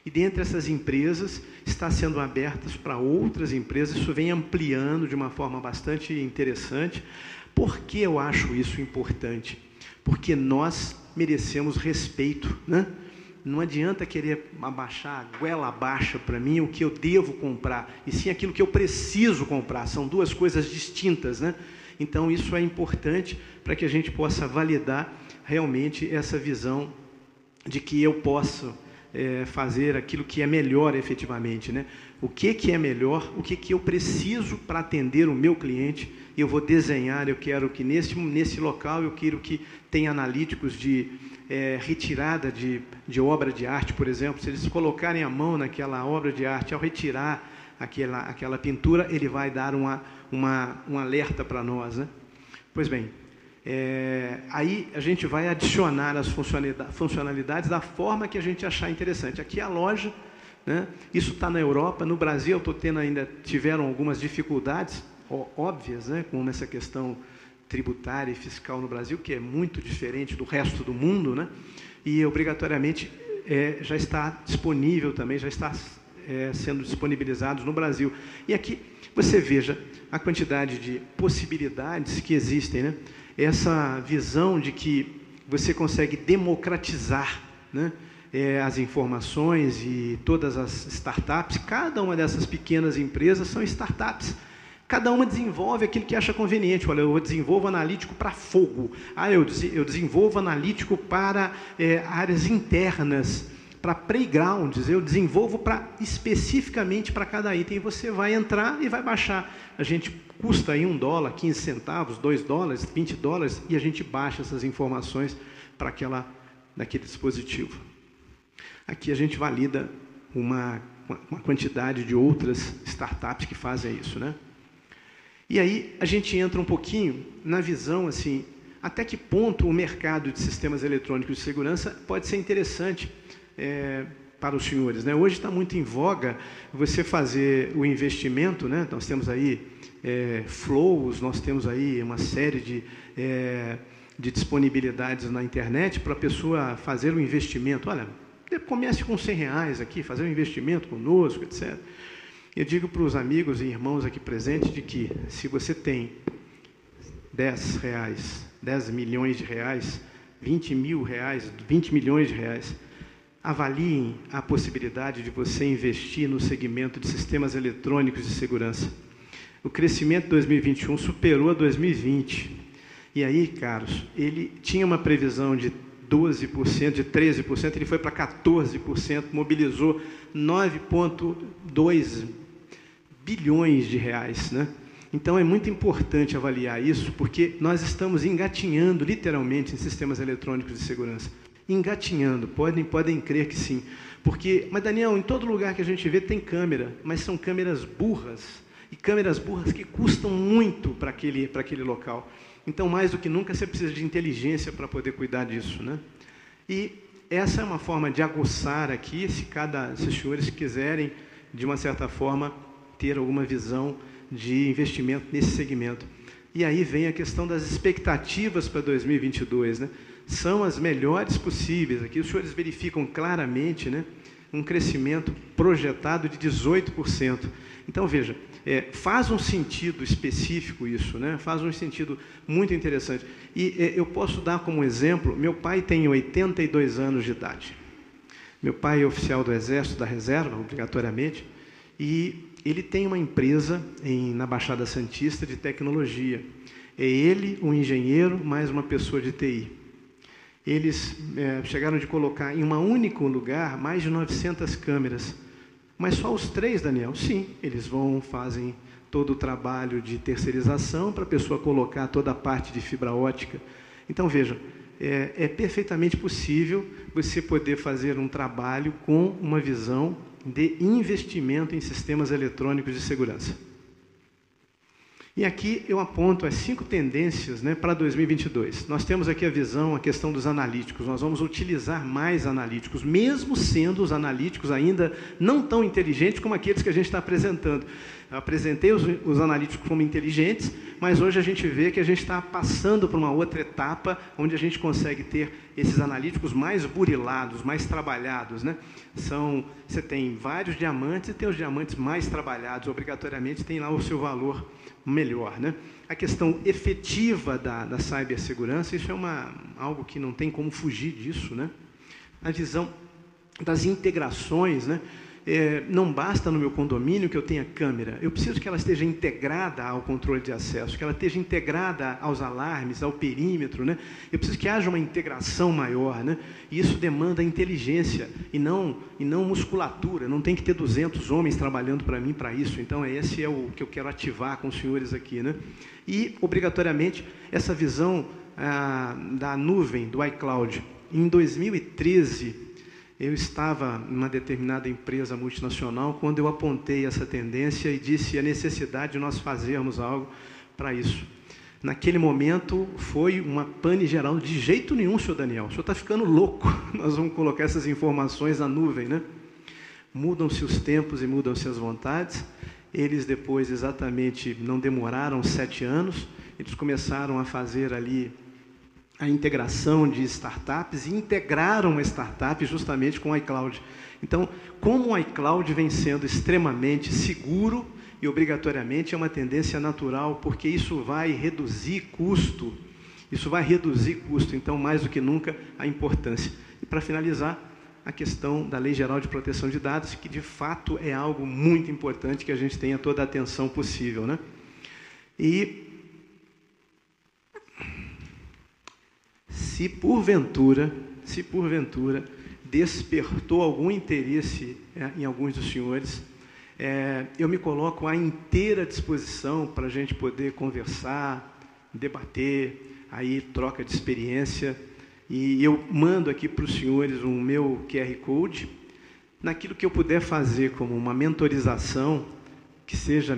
e dentre essas empresas está sendo abertas para outras empresas. Isso vem ampliando de uma forma bastante interessante. Por que eu acho isso importante? Porque nós merecemos respeito, né? Não adianta querer abaixar, a goela abaixo para mim o que eu devo comprar, e sim aquilo que eu preciso comprar. São duas coisas distintas, né? Então, isso é importante para que a gente possa validar realmente essa visão de que eu posso é, fazer aquilo que é melhor efetivamente. Né? O que, que é melhor, o que, que eu preciso para atender o meu cliente, eu vou desenhar, eu quero que nesse, nesse local, eu quero que tenha analíticos de é, retirada de, de obra de arte, por exemplo, se eles colocarem a mão naquela obra de arte, ao retirar aquela, aquela pintura, ele vai dar uma uma, um alerta para nós. Né? Pois bem, é, aí a gente vai adicionar as funcionalidades da forma que a gente achar interessante. Aqui é a loja, né? isso está na Europa, no Brasil eu estou tendo ainda, tiveram algumas dificuldades óbvias, né? como essa questão tributária e fiscal no Brasil, que é muito diferente do resto do mundo, né? e obrigatoriamente é, já está disponível também, já está é, sendo disponibilizados no Brasil. E aqui você veja a quantidade de possibilidades que existem, né? Essa visão de que você consegue democratizar né? É, as informações e todas as startups, cada uma dessas pequenas empresas são startups. Cada uma desenvolve aquilo que acha conveniente. Olha, eu desenvolvo analítico para fogo. Ah, eu, eu desenvolvo analítico para é, áreas internas para playgrounds, eu desenvolvo para especificamente para cada item. Você vai entrar e vai baixar. A gente custa aí um dólar, 15 centavos, 2 dólares, 20 dólares, e a gente baixa essas informações para aquela, naquele dispositivo. Aqui a gente valida uma, uma quantidade de outras startups que fazem isso. Né? E aí a gente entra um pouquinho na visão assim, até que ponto o mercado de sistemas eletrônicos de segurança pode ser interessante é, para os senhores. Né? Hoje está muito em voga você fazer o investimento, né? nós temos aí é, flows, nós temos aí uma série de, é, de disponibilidades na internet para a pessoa fazer o investimento. Olha, comece com 100 reais aqui, fazer um investimento conosco, etc. Eu digo para os amigos e irmãos aqui presentes de que se você tem 10 reais, 10 milhões de reais, 20 mil reais, 20 milhões de reais, avaliem a possibilidade de você investir no segmento de sistemas eletrônicos de segurança. O crescimento de 2021 superou a 2020. E aí, caros, ele tinha uma previsão de 12%, de 13%, ele foi para 14%, mobilizou 9,2 bilhões de reais. Né? Então é muito importante avaliar isso, porque nós estamos engatinhando literalmente em sistemas eletrônicos de segurança. Engatinhando, podem, podem crer que sim. Porque, mas Daniel, em todo lugar que a gente vê tem câmera, mas são câmeras burras, e câmeras burras que custam muito para aquele, aquele local. Então, mais do que nunca, você precisa de inteligência para poder cuidar disso. Né? E essa é uma forma de aguçar aqui, se cada, se os senhores quiserem, de uma certa forma, ter alguma visão de investimento nesse segmento. E aí vem a questão das expectativas para 2022, né? São as melhores possíveis. Aqui os senhores verificam claramente, né? Um crescimento projetado de 18%. Então veja, é, faz um sentido específico isso, né? Faz um sentido muito interessante. E é, eu posso dar como exemplo: meu pai tem 82 anos de idade. Meu pai é oficial do Exército da Reserva, obrigatoriamente, e ele tem uma empresa em, na Baixada Santista de tecnologia. É ele, um engenheiro, mais uma pessoa de TI. Eles é, chegaram de colocar em um único lugar mais de 900 câmeras. Mas só os três, Daniel? Sim, eles vão, fazem todo o trabalho de terceirização para a pessoa colocar toda a parte de fibra ótica. Então, veja, é, é perfeitamente possível você poder fazer um trabalho com uma visão de investimento em sistemas eletrônicos de segurança. E aqui eu aponto as cinco tendências né, para 2022. Nós temos aqui a visão, a questão dos analíticos. Nós vamos utilizar mais analíticos, mesmo sendo os analíticos ainda não tão inteligentes como aqueles que a gente está apresentando. Eu apresentei os, os analíticos como inteligentes, mas hoje a gente vê que a gente está passando para uma outra etapa, onde a gente consegue ter esses analíticos mais burilados, mais trabalhados. Né? São, você tem vários diamantes e tem os diamantes mais trabalhados, obrigatoriamente tem lá o seu valor melhor. Né? A questão efetiva da, da cibersegurança, isso é uma, algo que não tem como fugir disso. Né? A visão das integrações, né? É, não basta no meu condomínio que eu tenha câmera, eu preciso que ela esteja integrada ao controle de acesso, que ela esteja integrada aos alarmes, ao perímetro, né? Eu preciso que haja uma integração maior, né? E isso demanda inteligência e não e não musculatura. Não tem que ter 200 homens trabalhando para mim para isso. Então esse é o que eu quero ativar com os senhores aqui, né? E obrigatoriamente essa visão ah, da nuvem do iCloud. Em 2013 eu estava numa determinada empresa multinacional quando eu apontei essa tendência e disse a necessidade de nós fazermos algo para isso. Naquele momento foi uma pane geral, de jeito nenhum, senhor Daniel, o senhor está ficando louco, nós vamos colocar essas informações na nuvem, né? Mudam-se os tempos e mudam-se as vontades, eles depois exatamente não demoraram sete anos, eles começaram a fazer ali a integração de startups e integraram uma startup justamente com o iCloud. Então, como o iCloud vem sendo extremamente seguro e obrigatoriamente é uma tendência natural, porque isso vai reduzir custo, isso vai reduzir custo, então, mais do que nunca, a importância. E para finalizar, a questão da Lei Geral de Proteção de Dados, que de fato é algo muito importante que a gente tenha toda a atenção possível. Né? E se porventura, se porventura despertou algum interesse é, em alguns dos senhores, é, eu me coloco à inteira disposição para a gente poder conversar, debater, aí troca de experiência. E eu mando aqui para os senhores o meu QR Code, naquilo que eu puder fazer como uma mentorização, que seja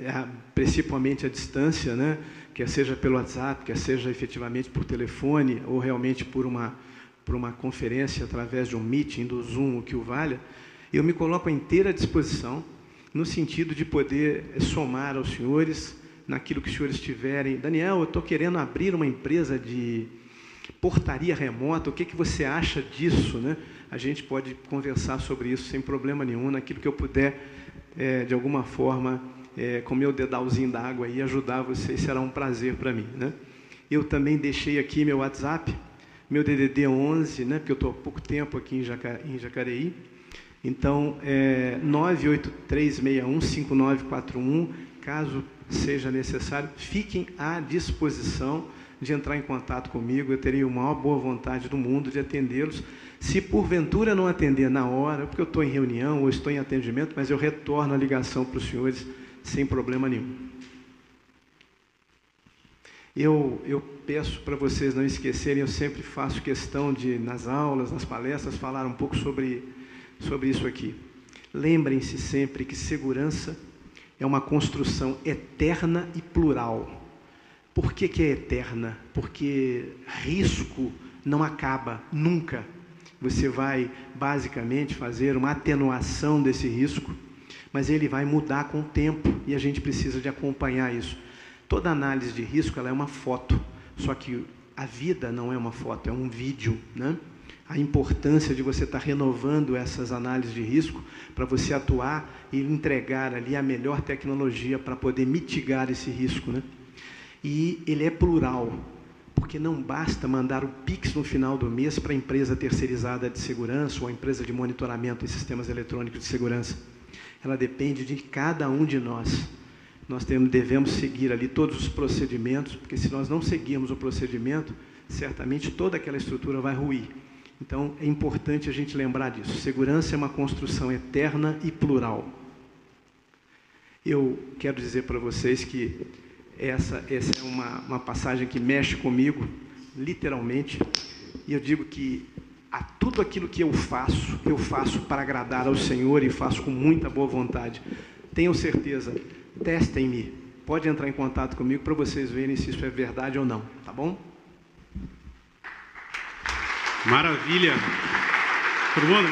é, principalmente à distância, né? Quer seja pelo WhatsApp, quer seja efetivamente por telefone ou realmente por uma, por uma conferência através de um meeting, do Zoom, o que o valha, eu me coloco à inteira disposição no sentido de poder somar aos senhores naquilo que os senhores tiverem. Daniel, eu estou querendo abrir uma empresa de portaria remota, o que, que você acha disso? Né? A gente pode conversar sobre isso sem problema nenhum, naquilo que eu puder, é, de alguma forma, é, com meu dedalzinho d'água e ajudar vocês, será um prazer para mim. Né? Eu também deixei aqui meu WhatsApp, meu DDD 11, né, porque eu estou há pouco tempo aqui em, Jaca, em Jacareí. Então, é 983615941, caso seja necessário, fiquem à disposição de entrar em contato comigo, eu terei a maior boa vontade do mundo de atendê-los. Se porventura não atender na hora, porque eu estou em reunião ou estou em atendimento, mas eu retorno a ligação para os senhores sem problema nenhum. Eu, eu peço para vocês não esquecerem, eu sempre faço questão de, nas aulas, nas palestras, falar um pouco sobre, sobre isso aqui. Lembrem-se sempre que segurança é uma construção eterna e plural. Por que, que é eterna? Porque risco não acaba nunca. Você vai basicamente fazer uma atenuação desse risco, mas ele vai mudar com o tempo e a gente precisa de acompanhar isso. Toda análise de risco ela é uma foto, só que a vida não é uma foto, é um vídeo, né? a importância de você estar renovando essas análises de risco para você atuar e entregar ali a melhor tecnologia para poder mitigar esse risco. Né? E ele é plural, porque não basta mandar o PIX no final do mês para a empresa terceirizada de segurança ou a empresa de monitoramento de sistemas eletrônicos de segurança. Ela depende de cada um de nós. Nós temos, devemos seguir ali todos os procedimentos, porque se nós não seguirmos o procedimento, certamente toda aquela estrutura vai ruir. Então, é importante a gente lembrar disso. Segurança é uma construção eterna e plural. Eu quero dizer para vocês que essa, essa é uma, uma passagem que mexe comigo, literalmente, e eu digo que a tudo aquilo que eu faço, eu faço para agradar ao Senhor e faço com muita boa vontade. Tenham certeza, testem-me. Pode entrar em contato comigo para vocês verem se isso é verdade ou não, tá bom? Maravilha. Todo mundo?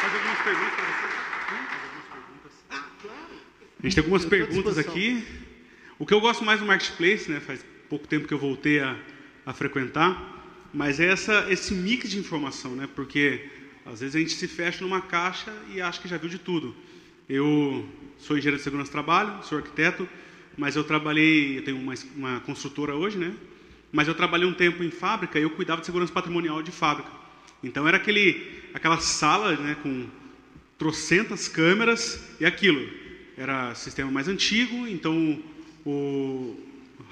Faz algumas perguntas para você. Ah, claro. A gente tem algumas perguntas aqui. O que eu gosto mais do Marketplace, né, faz pouco tempo que eu voltei a, a frequentar, mas é essa, esse mix de informação, né, porque às vezes a gente se fecha numa caixa e acha que já viu de tudo. Eu sou engenheiro de segurança do trabalho, sou arquiteto, mas eu trabalhei, eu tenho uma, uma construtora hoje, né, mas eu trabalhei um tempo em fábrica e eu cuidava de segurança patrimonial de fábrica. Então era aquele, aquela sala né, com trocentas câmeras e aquilo. Era sistema mais antigo, então o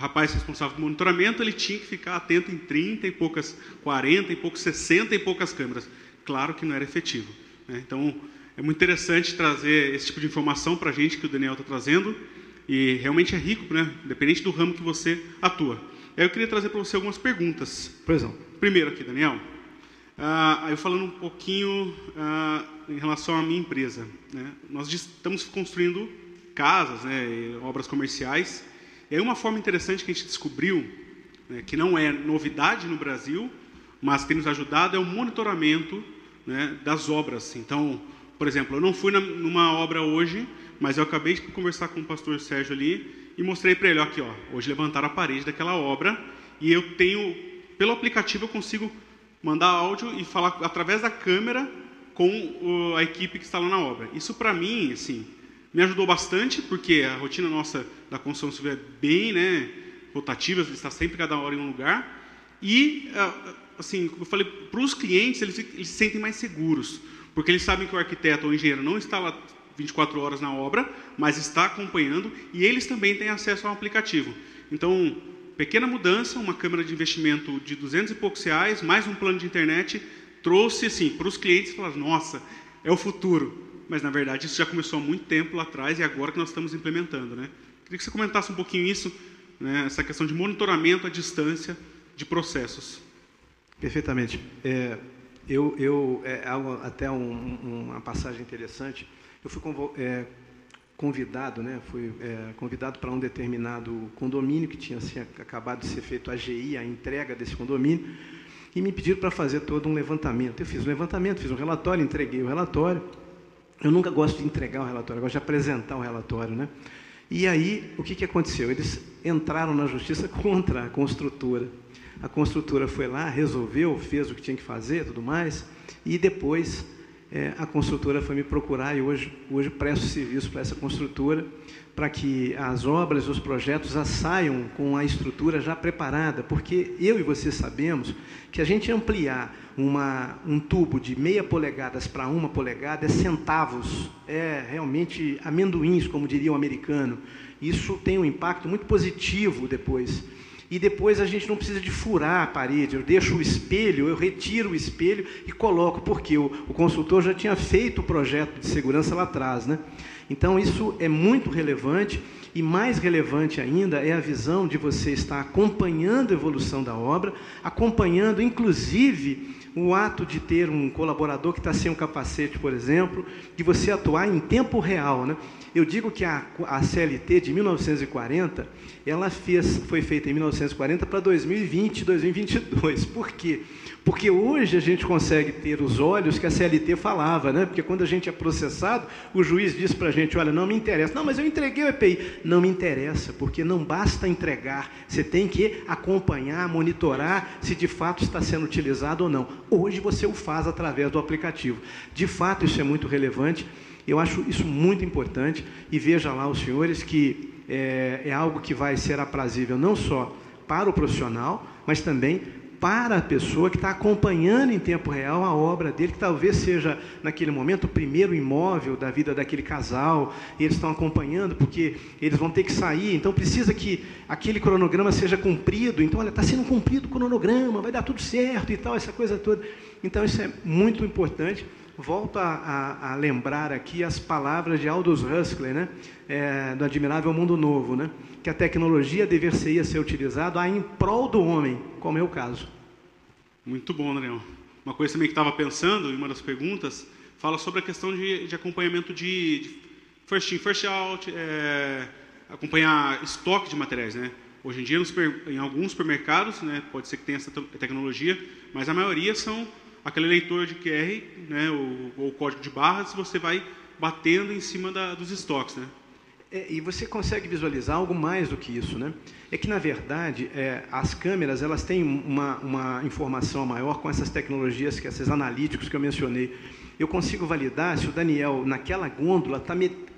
rapaz responsável pelo monitoramento ele tinha que ficar atento em 30 e poucas, 40 e poucas, 60 e poucas câmeras. Claro que não era efetivo. Né? Então é muito interessante trazer esse tipo de informação para a gente que o Daniel está trazendo e realmente é rico, né? Independente do ramo que você atua. Eu queria trazer para você algumas perguntas. Pois não. Primeiro aqui, Daniel. Ah, eu falando um pouquinho ah, em relação à minha empresa. Né? Nós estamos construindo casas, né, obras comerciais. E aí uma forma interessante que a gente descobriu, né, que não é novidade no Brasil, mas tem nos ajudado, é o monitoramento né, das obras. Então, por exemplo, eu não fui na, numa obra hoje, mas eu acabei de conversar com o pastor Sérgio ali e mostrei para ele, ó, aqui, ó, hoje levantaram a parede daquela obra e eu tenho, pelo aplicativo eu consigo mandar áudio e falar através da câmera com a equipe que está lá na obra. Isso para mim, assim, me ajudou bastante, porque a rotina nossa da construção civil é bem, né, rotativa, está sempre cada hora em um lugar. E, ah, assim, como eu falei, para os clientes, eles, eles se sentem mais seguros, porque eles sabem que o arquiteto ou o engenheiro não está lá 24 horas na obra, mas está acompanhando e eles também têm acesso ao aplicativo. Então, pequena mudança, uma câmera de investimento de 200 e poucos reais, mais um plano de internet, trouxe assim para os clientes falar: nossa, é o futuro. Mas na verdade isso já começou há muito tempo lá atrás e agora que nós estamos implementando, né? Queria que você comentasse um pouquinho isso, né, essa questão de monitoramento à distância de processos. Perfeitamente. É, eu, eu é, até um, uma passagem interessante. Eu fui é, convidado, né, fui é, convidado para um determinado condomínio que tinha assim, acabado de ser feito a AGI, a entrega desse condomínio, e me pediram para fazer todo um levantamento. Eu fiz um levantamento, fiz um relatório, entreguei o relatório. Eu nunca gosto de entregar o relatório, eu gosto de apresentar o relatório, né? E aí, o que, que aconteceu? Eles entraram na justiça contra a construtora. A construtora foi lá, resolveu, fez o que tinha que fazer, tudo mais, e depois é, a construtora foi me procurar e hoje, hoje presto serviço para essa construtora para que as obras, os projetos já saiam com a estrutura já preparada, porque eu e você sabemos que a gente ampliar uma, um tubo de meia polegadas para uma polegada é centavos, é realmente amendoins, como diria o americano. Isso tem um impacto muito positivo depois. e depois a gente não precisa de furar a parede. Eu deixo o espelho, eu retiro o espelho e coloco, porque o, o consultor já tinha feito o projeto de segurança lá atrás. Né? Então, isso é muito relevante. E mais relevante ainda é a visão de você estar acompanhando a evolução da obra, acompanhando inclusive o ato de ter um colaborador que está sem um capacete, por exemplo, de você atuar em tempo real. Né? Eu digo que a, a CLT de 1940, ela fez, foi feita em 1940 para 2020, 2022. Por quê? Porque hoje a gente consegue ter os olhos que a CLT falava, né? Porque quando a gente é processado, o juiz diz para a gente: olha, não me interessa. Não, mas eu entreguei o EPI. Não me interessa, porque não basta entregar. Você tem que acompanhar, monitorar se de fato está sendo utilizado ou não. Hoje você o faz através do aplicativo. De fato, isso é muito relevante. Eu acho isso muito importante. E veja lá os senhores que é, é algo que vai ser aprazível não só para o profissional, mas também para a pessoa que está acompanhando em tempo real a obra dele, que talvez seja, naquele momento, o primeiro imóvel da vida daquele casal, e eles estão acompanhando porque eles vão ter que sair, então precisa que aquele cronograma seja cumprido. Então, olha, está sendo cumprido o cronograma, vai dar tudo certo e tal, essa coisa toda. Então, isso é muito importante. Volto a, a, a lembrar aqui as palavras de Aldous Huxley, né? É, do Admirável Mundo Novo, né? Que a tecnologia deveria ser utilizada em prol do homem, como é o caso. Muito bom, Daniel. Uma coisa também que estava pensando, em uma das perguntas, fala sobre a questão de, de acompanhamento de, de, first in, first out, é, acompanhar estoque de materiais, né? Hoje em dia, super, em alguns supermercados, né, pode ser que tenha essa tecnologia, mas a maioria são aquele leitor de QR, né, ou, código de barras, você vai batendo em cima da, dos estoques, né? É, e você consegue visualizar algo mais do que isso, né? É que na verdade é, as câmeras elas têm uma, uma informação maior com essas tecnologias, que esses analíticos que eu mencionei. Eu consigo validar se o Daniel naquela gôndola está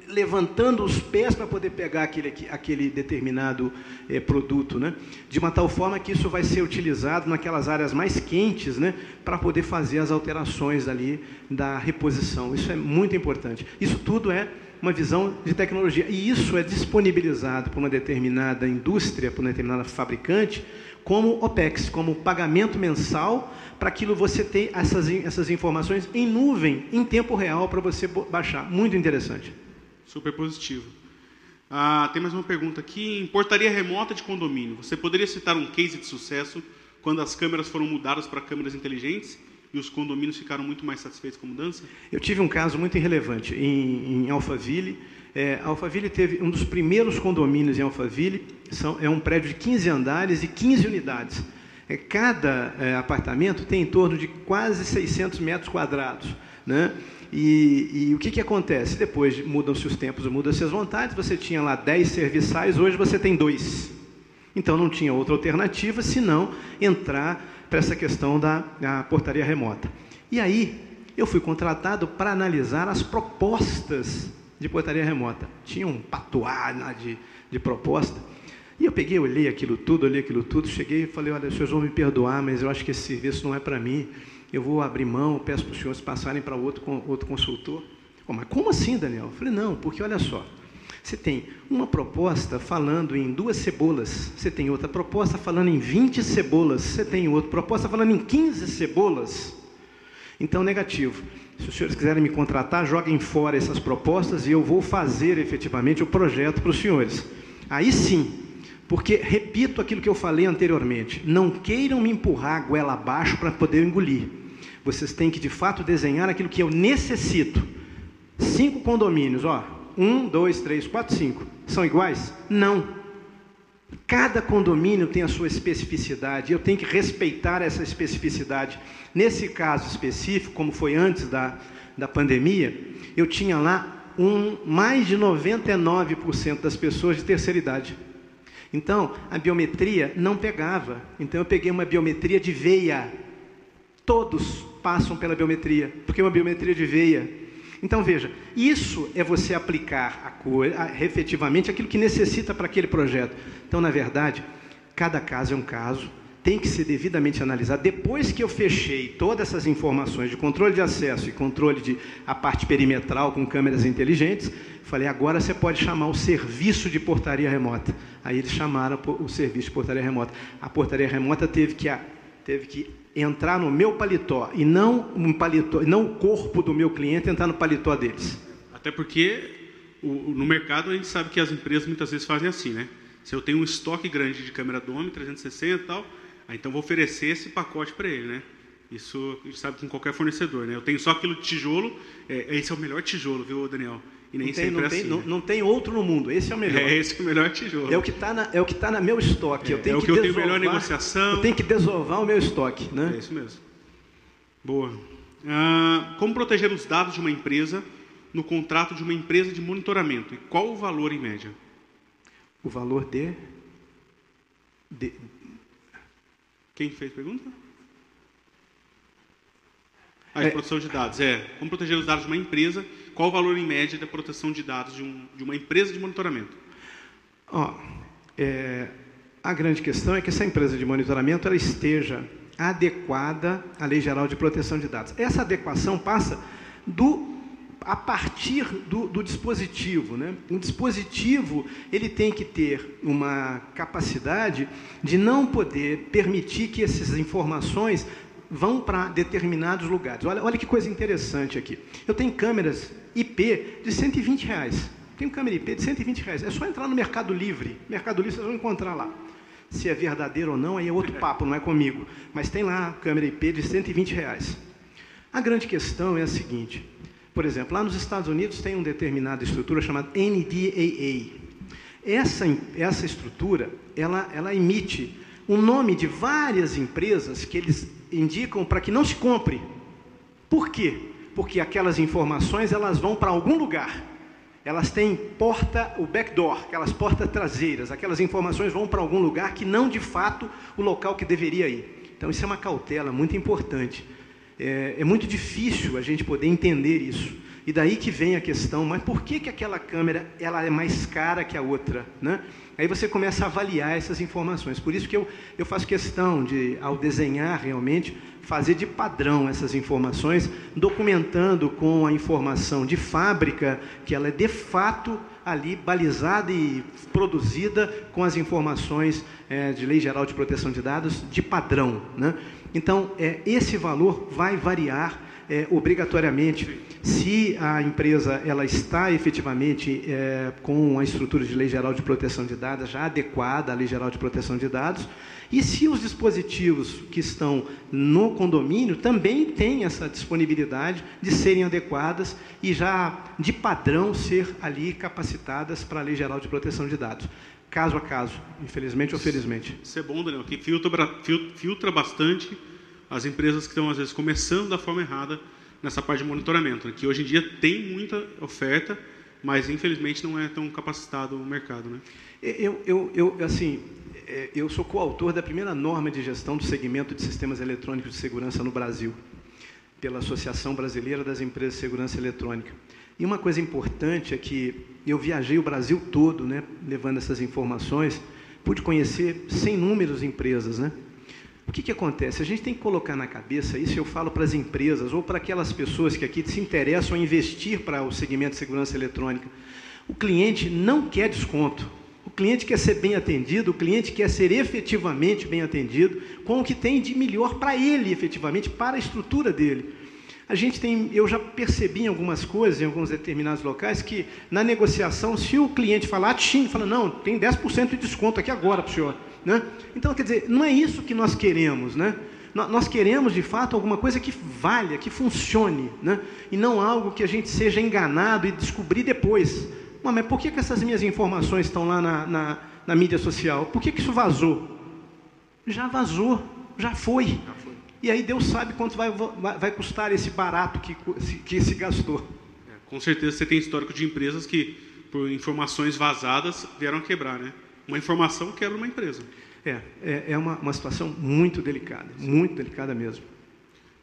levantando os pés para poder pegar aquele, aquele determinado é, produto, né? De uma tal forma que isso vai ser utilizado naquelas áreas mais quentes, né? Para poder fazer as alterações ali da reposição. Isso é muito importante. Isso tudo é uma visão de tecnologia. E isso é disponibilizado por uma determinada indústria, por uma determinada fabricante, como OPEX, como pagamento mensal, para aquilo você ter essas, essas informações em nuvem, em tempo real, para você baixar. Muito interessante. Super positivo. Ah, tem mais uma pergunta aqui. Em portaria remota de condomínio, você poderia citar um case de sucesso quando as câmeras foram mudadas para câmeras inteligentes? E os condomínios ficaram muito mais satisfeitos com a mudança? Eu tive um caso muito irrelevante em, em Alphaville. É, Alphaville teve um dos primeiros condomínios em Alphaville, são, é um prédio de 15 andares e 15 unidades. É, cada é, apartamento tem em torno de quase 600 metros quadrados. Né? E, e, o que, que acontece? Depois mudam-se os tempos, mudam-se as vontades. Você tinha lá 10 serviçais, hoje você tem dois. Então não tinha outra alternativa senão entrar para essa questão da, portaria remota. E aí, eu fui contratado para analisar as propostas de portaria remota. Tinha um patuá de, de proposta. E eu peguei, olhei aquilo tudo, olhei aquilo tudo, cheguei e falei, olha, os senhores vão me perdoar, mas eu acho que esse serviço não é para mim. Eu vou abrir mão, peço para os senhores passarem para outro, outro consultor. Oh, mas como assim, Daniel? Eu falei, não, porque olha só, você tem uma proposta falando em duas cebolas, você tem outra proposta falando em 20 cebolas, você tem outra proposta falando em 15 cebolas. Então, negativo. Se os senhores quiserem me contratar, joguem fora essas propostas e eu vou fazer efetivamente o projeto para os senhores. Aí sim, porque repito aquilo que eu falei anteriormente: não queiram me empurrar a goela abaixo para poder engolir. Vocês têm que de fato desenhar aquilo que eu necessito. Cinco condomínios, ó, um, dois, três, quatro, cinco, são iguais? Não. Cada condomínio tem a sua especificidade, eu tenho que respeitar essa especificidade. Nesse caso específico, como foi antes da, da pandemia, eu tinha lá um, mais de 99% das pessoas de terceira idade. Então, a biometria não pegava. Então, eu peguei uma biometria de veia. Todos passam pela biometria, porque é uma biometria de veia então veja, isso é você aplicar a coisa, efetivamente aquilo que necessita para aquele projeto. Então, na verdade, cada caso é um caso, tem que ser devidamente analisado. Depois que eu fechei todas essas informações de controle de acesso e controle de a parte perimetral com câmeras inteligentes, falei, agora você pode chamar o serviço de portaria remota. Aí eles chamaram o serviço de portaria remota. A portaria remota teve que, teve que entrar no meu paletó e não um paletó, não o corpo do meu cliente entrar no paletó deles. Até porque o, no mercado a gente sabe que as empresas muitas vezes fazem assim, né? Se eu tenho um estoque grande de câmera Dome 360 e tal, então vou oferecer esse pacote para ele, né? Isso a gente sabe com qualquer fornecedor, né? Eu tenho só aquilo de tijolo, é, esse é o melhor tijolo, viu, Daniel? E nem não tem, não, é tem, assim, não, né? não, tem outro no mundo, esse é o melhor. É esse é o melhor tijolo. É o que está na, é o que tá na meu estoque. É, eu tenho é que, que eu desovar, tenho melhor negociação. Eu tenho que desovar o meu estoque, né? É isso mesmo. Boa. Ah, como proteger os dados de uma empresa no contrato de uma empresa de monitoramento? E qual o valor em média? O valor de. de... Quem fez a pergunta? Ah, de é... proteção de dados. É. Como proteger os dados de uma empresa? Qual o valor em média da proteção de dados de, um, de uma empresa de monitoramento? É, a grande questão é que essa empresa de monitoramento ela esteja adequada à Lei Geral de Proteção de Dados. Essa adequação passa do a partir do, do, dispositivo. Né? Um dispositivo ele tem que ter uma capacidade de não poder permitir que essas informações vão para determinados lugares. Olha, olha que coisa interessante aqui. Eu tenho câmeras IP de 120 reais. Tenho câmera IP de 120 reais. É só entrar no Mercado Livre. Mercado Livre vocês vão encontrar lá. Se é verdadeiro ou não, aí é outro papo, não é comigo. Mas tem lá câmera IP de 120 reais. A grande questão é a seguinte: por exemplo, lá nos Estados Unidos tem uma determinada estrutura chamada NDAA. Essa, essa estrutura, ela, ela emite o nome de várias empresas que eles indicam para que não se compre. Por quê? Porque aquelas informações elas vão para algum lugar. Elas têm porta, o backdoor, aquelas portas traseiras. Aquelas informações vão para algum lugar que não de fato o local que deveria ir. Então isso é uma cautela muito importante. É, é, muito difícil a gente poder entender isso. E daí que vem a questão, mas por que, que aquela câmera ela é mais cara que a outra? Né? Aí você começa a avaliar essas informações. Por isso que eu, eu faço questão de, ao desenhar realmente, fazer de padrão essas informações, documentando com a informação de fábrica, que ela é de fato ali balizada e produzida com as informações é, de Lei Geral de Proteção de Dados de padrão. Né? Então, é, esse valor vai variar é, obrigatoriamente se a empresa ela está efetivamente é, com a estrutura de lei geral de proteção de dados já adequada à lei geral de proteção de dados e se os dispositivos que estão no condomínio também têm essa disponibilidade de serem adequadas e já de padrão ser ali capacitadas para a lei geral de proteção de dados caso a caso, infelizmente ou felizmente. Isso é bom, Daniel, que filtra, filtra bastante as empresas que estão, às vezes, começando da forma errada nessa parte de monitoramento, né? que hoje em dia tem muita oferta, mas, infelizmente, não é tão capacitado o mercado. Né? Eu, eu, eu, assim, é, eu sou coautor da primeira norma de gestão do segmento de sistemas eletrônicos de segurança no Brasil, pela Associação Brasileira das Empresas de Segurança Eletrônica. E uma coisa importante é que eu viajei o Brasil todo, né, levando essas informações, pude conhecer sem números empresas, né? O que, que acontece? A gente tem que colocar na cabeça, isso eu falo para as empresas ou para aquelas pessoas que aqui se interessam em investir para o segmento de segurança eletrônica. O cliente não quer desconto. O cliente quer ser bem atendido, o cliente quer ser efetivamente bem atendido com o que tem de melhor para ele, efetivamente, para a estrutura dele. A gente tem, eu já percebi em algumas coisas, em alguns determinados locais, que na negociação, se o cliente falar, tchim, fala, não, tem 10% de desconto aqui agora para o senhor. Né? Então, quer dizer, não é isso que nós queremos, né? Nós queremos, de fato, alguma coisa que valha, que funcione, né? e não algo que a gente seja enganado e descobrir depois. Mas por que, que essas minhas informações estão lá na, na, na mídia social? Por que, que isso vazou? Já vazou, já foi. Já foi. E aí Deus sabe quanto vai, vai custar esse barato que, que se gastou. É, com certeza você tem histórico de empresas que, por informações vazadas, vieram a quebrar, né? Uma informação quebra uma empresa. É, é, é uma, uma situação muito delicada, muito delicada mesmo.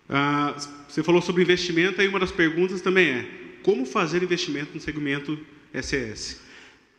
Ah, você falou sobre investimento, aí uma das perguntas também é, como fazer investimento no segmento SES?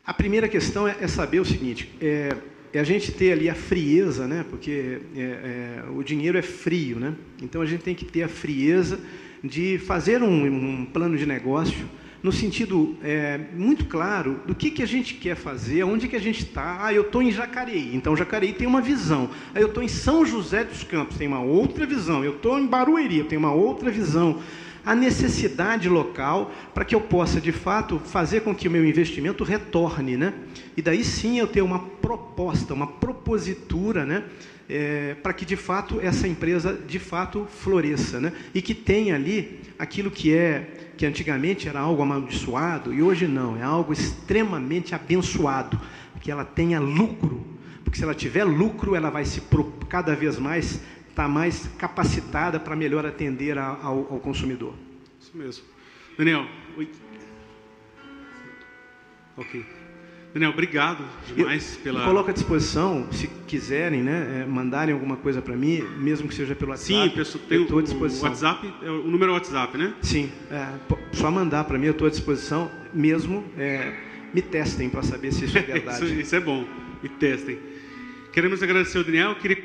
A primeira questão é, é saber o seguinte, é, é a gente ter ali a frieza, né? porque é, é, o dinheiro é frio, né? então a gente tem que ter a frieza de fazer um, um plano de negócio no sentido é, muito claro do que, que a gente quer fazer, onde que a gente está. Ah, eu estou em Jacareí, então Jacareí tem uma visão. Ah, eu estou em São José dos Campos, tem uma outra visão. Eu estou em Barueri, eu tenho uma outra visão. A necessidade local para que eu possa, de fato, fazer com que o meu investimento retorne. Né? E daí sim eu ter uma proposta, uma propositura, né? É, para que de fato essa empresa de fato floresça, né? E que tenha ali aquilo que é que antigamente era algo amaldiçoado e hoje não, é algo extremamente abençoado, que ela tenha lucro, porque se ela tiver lucro, ela vai se cada vez mais estar tá mais capacitada para melhor atender ao, ao, consumidor. Isso mesmo. Daniel, oi. Ok. Daniel, obrigado demais eu, pela. Eu coloco à disposição, se quiserem, né, é, mandarem alguma coisa para mim, mesmo que seja pelo WhatsApp. Sim, pessoal, tem estou à disposição. O WhatsApp, é o número é WhatsApp, né? Sim, é, só mandar para mim, eu estou à disposição, mesmo. É, me testem para saber se isso é verdade. isso, isso, é bom, me testem. Queremos agradecer ao Daniel. Queria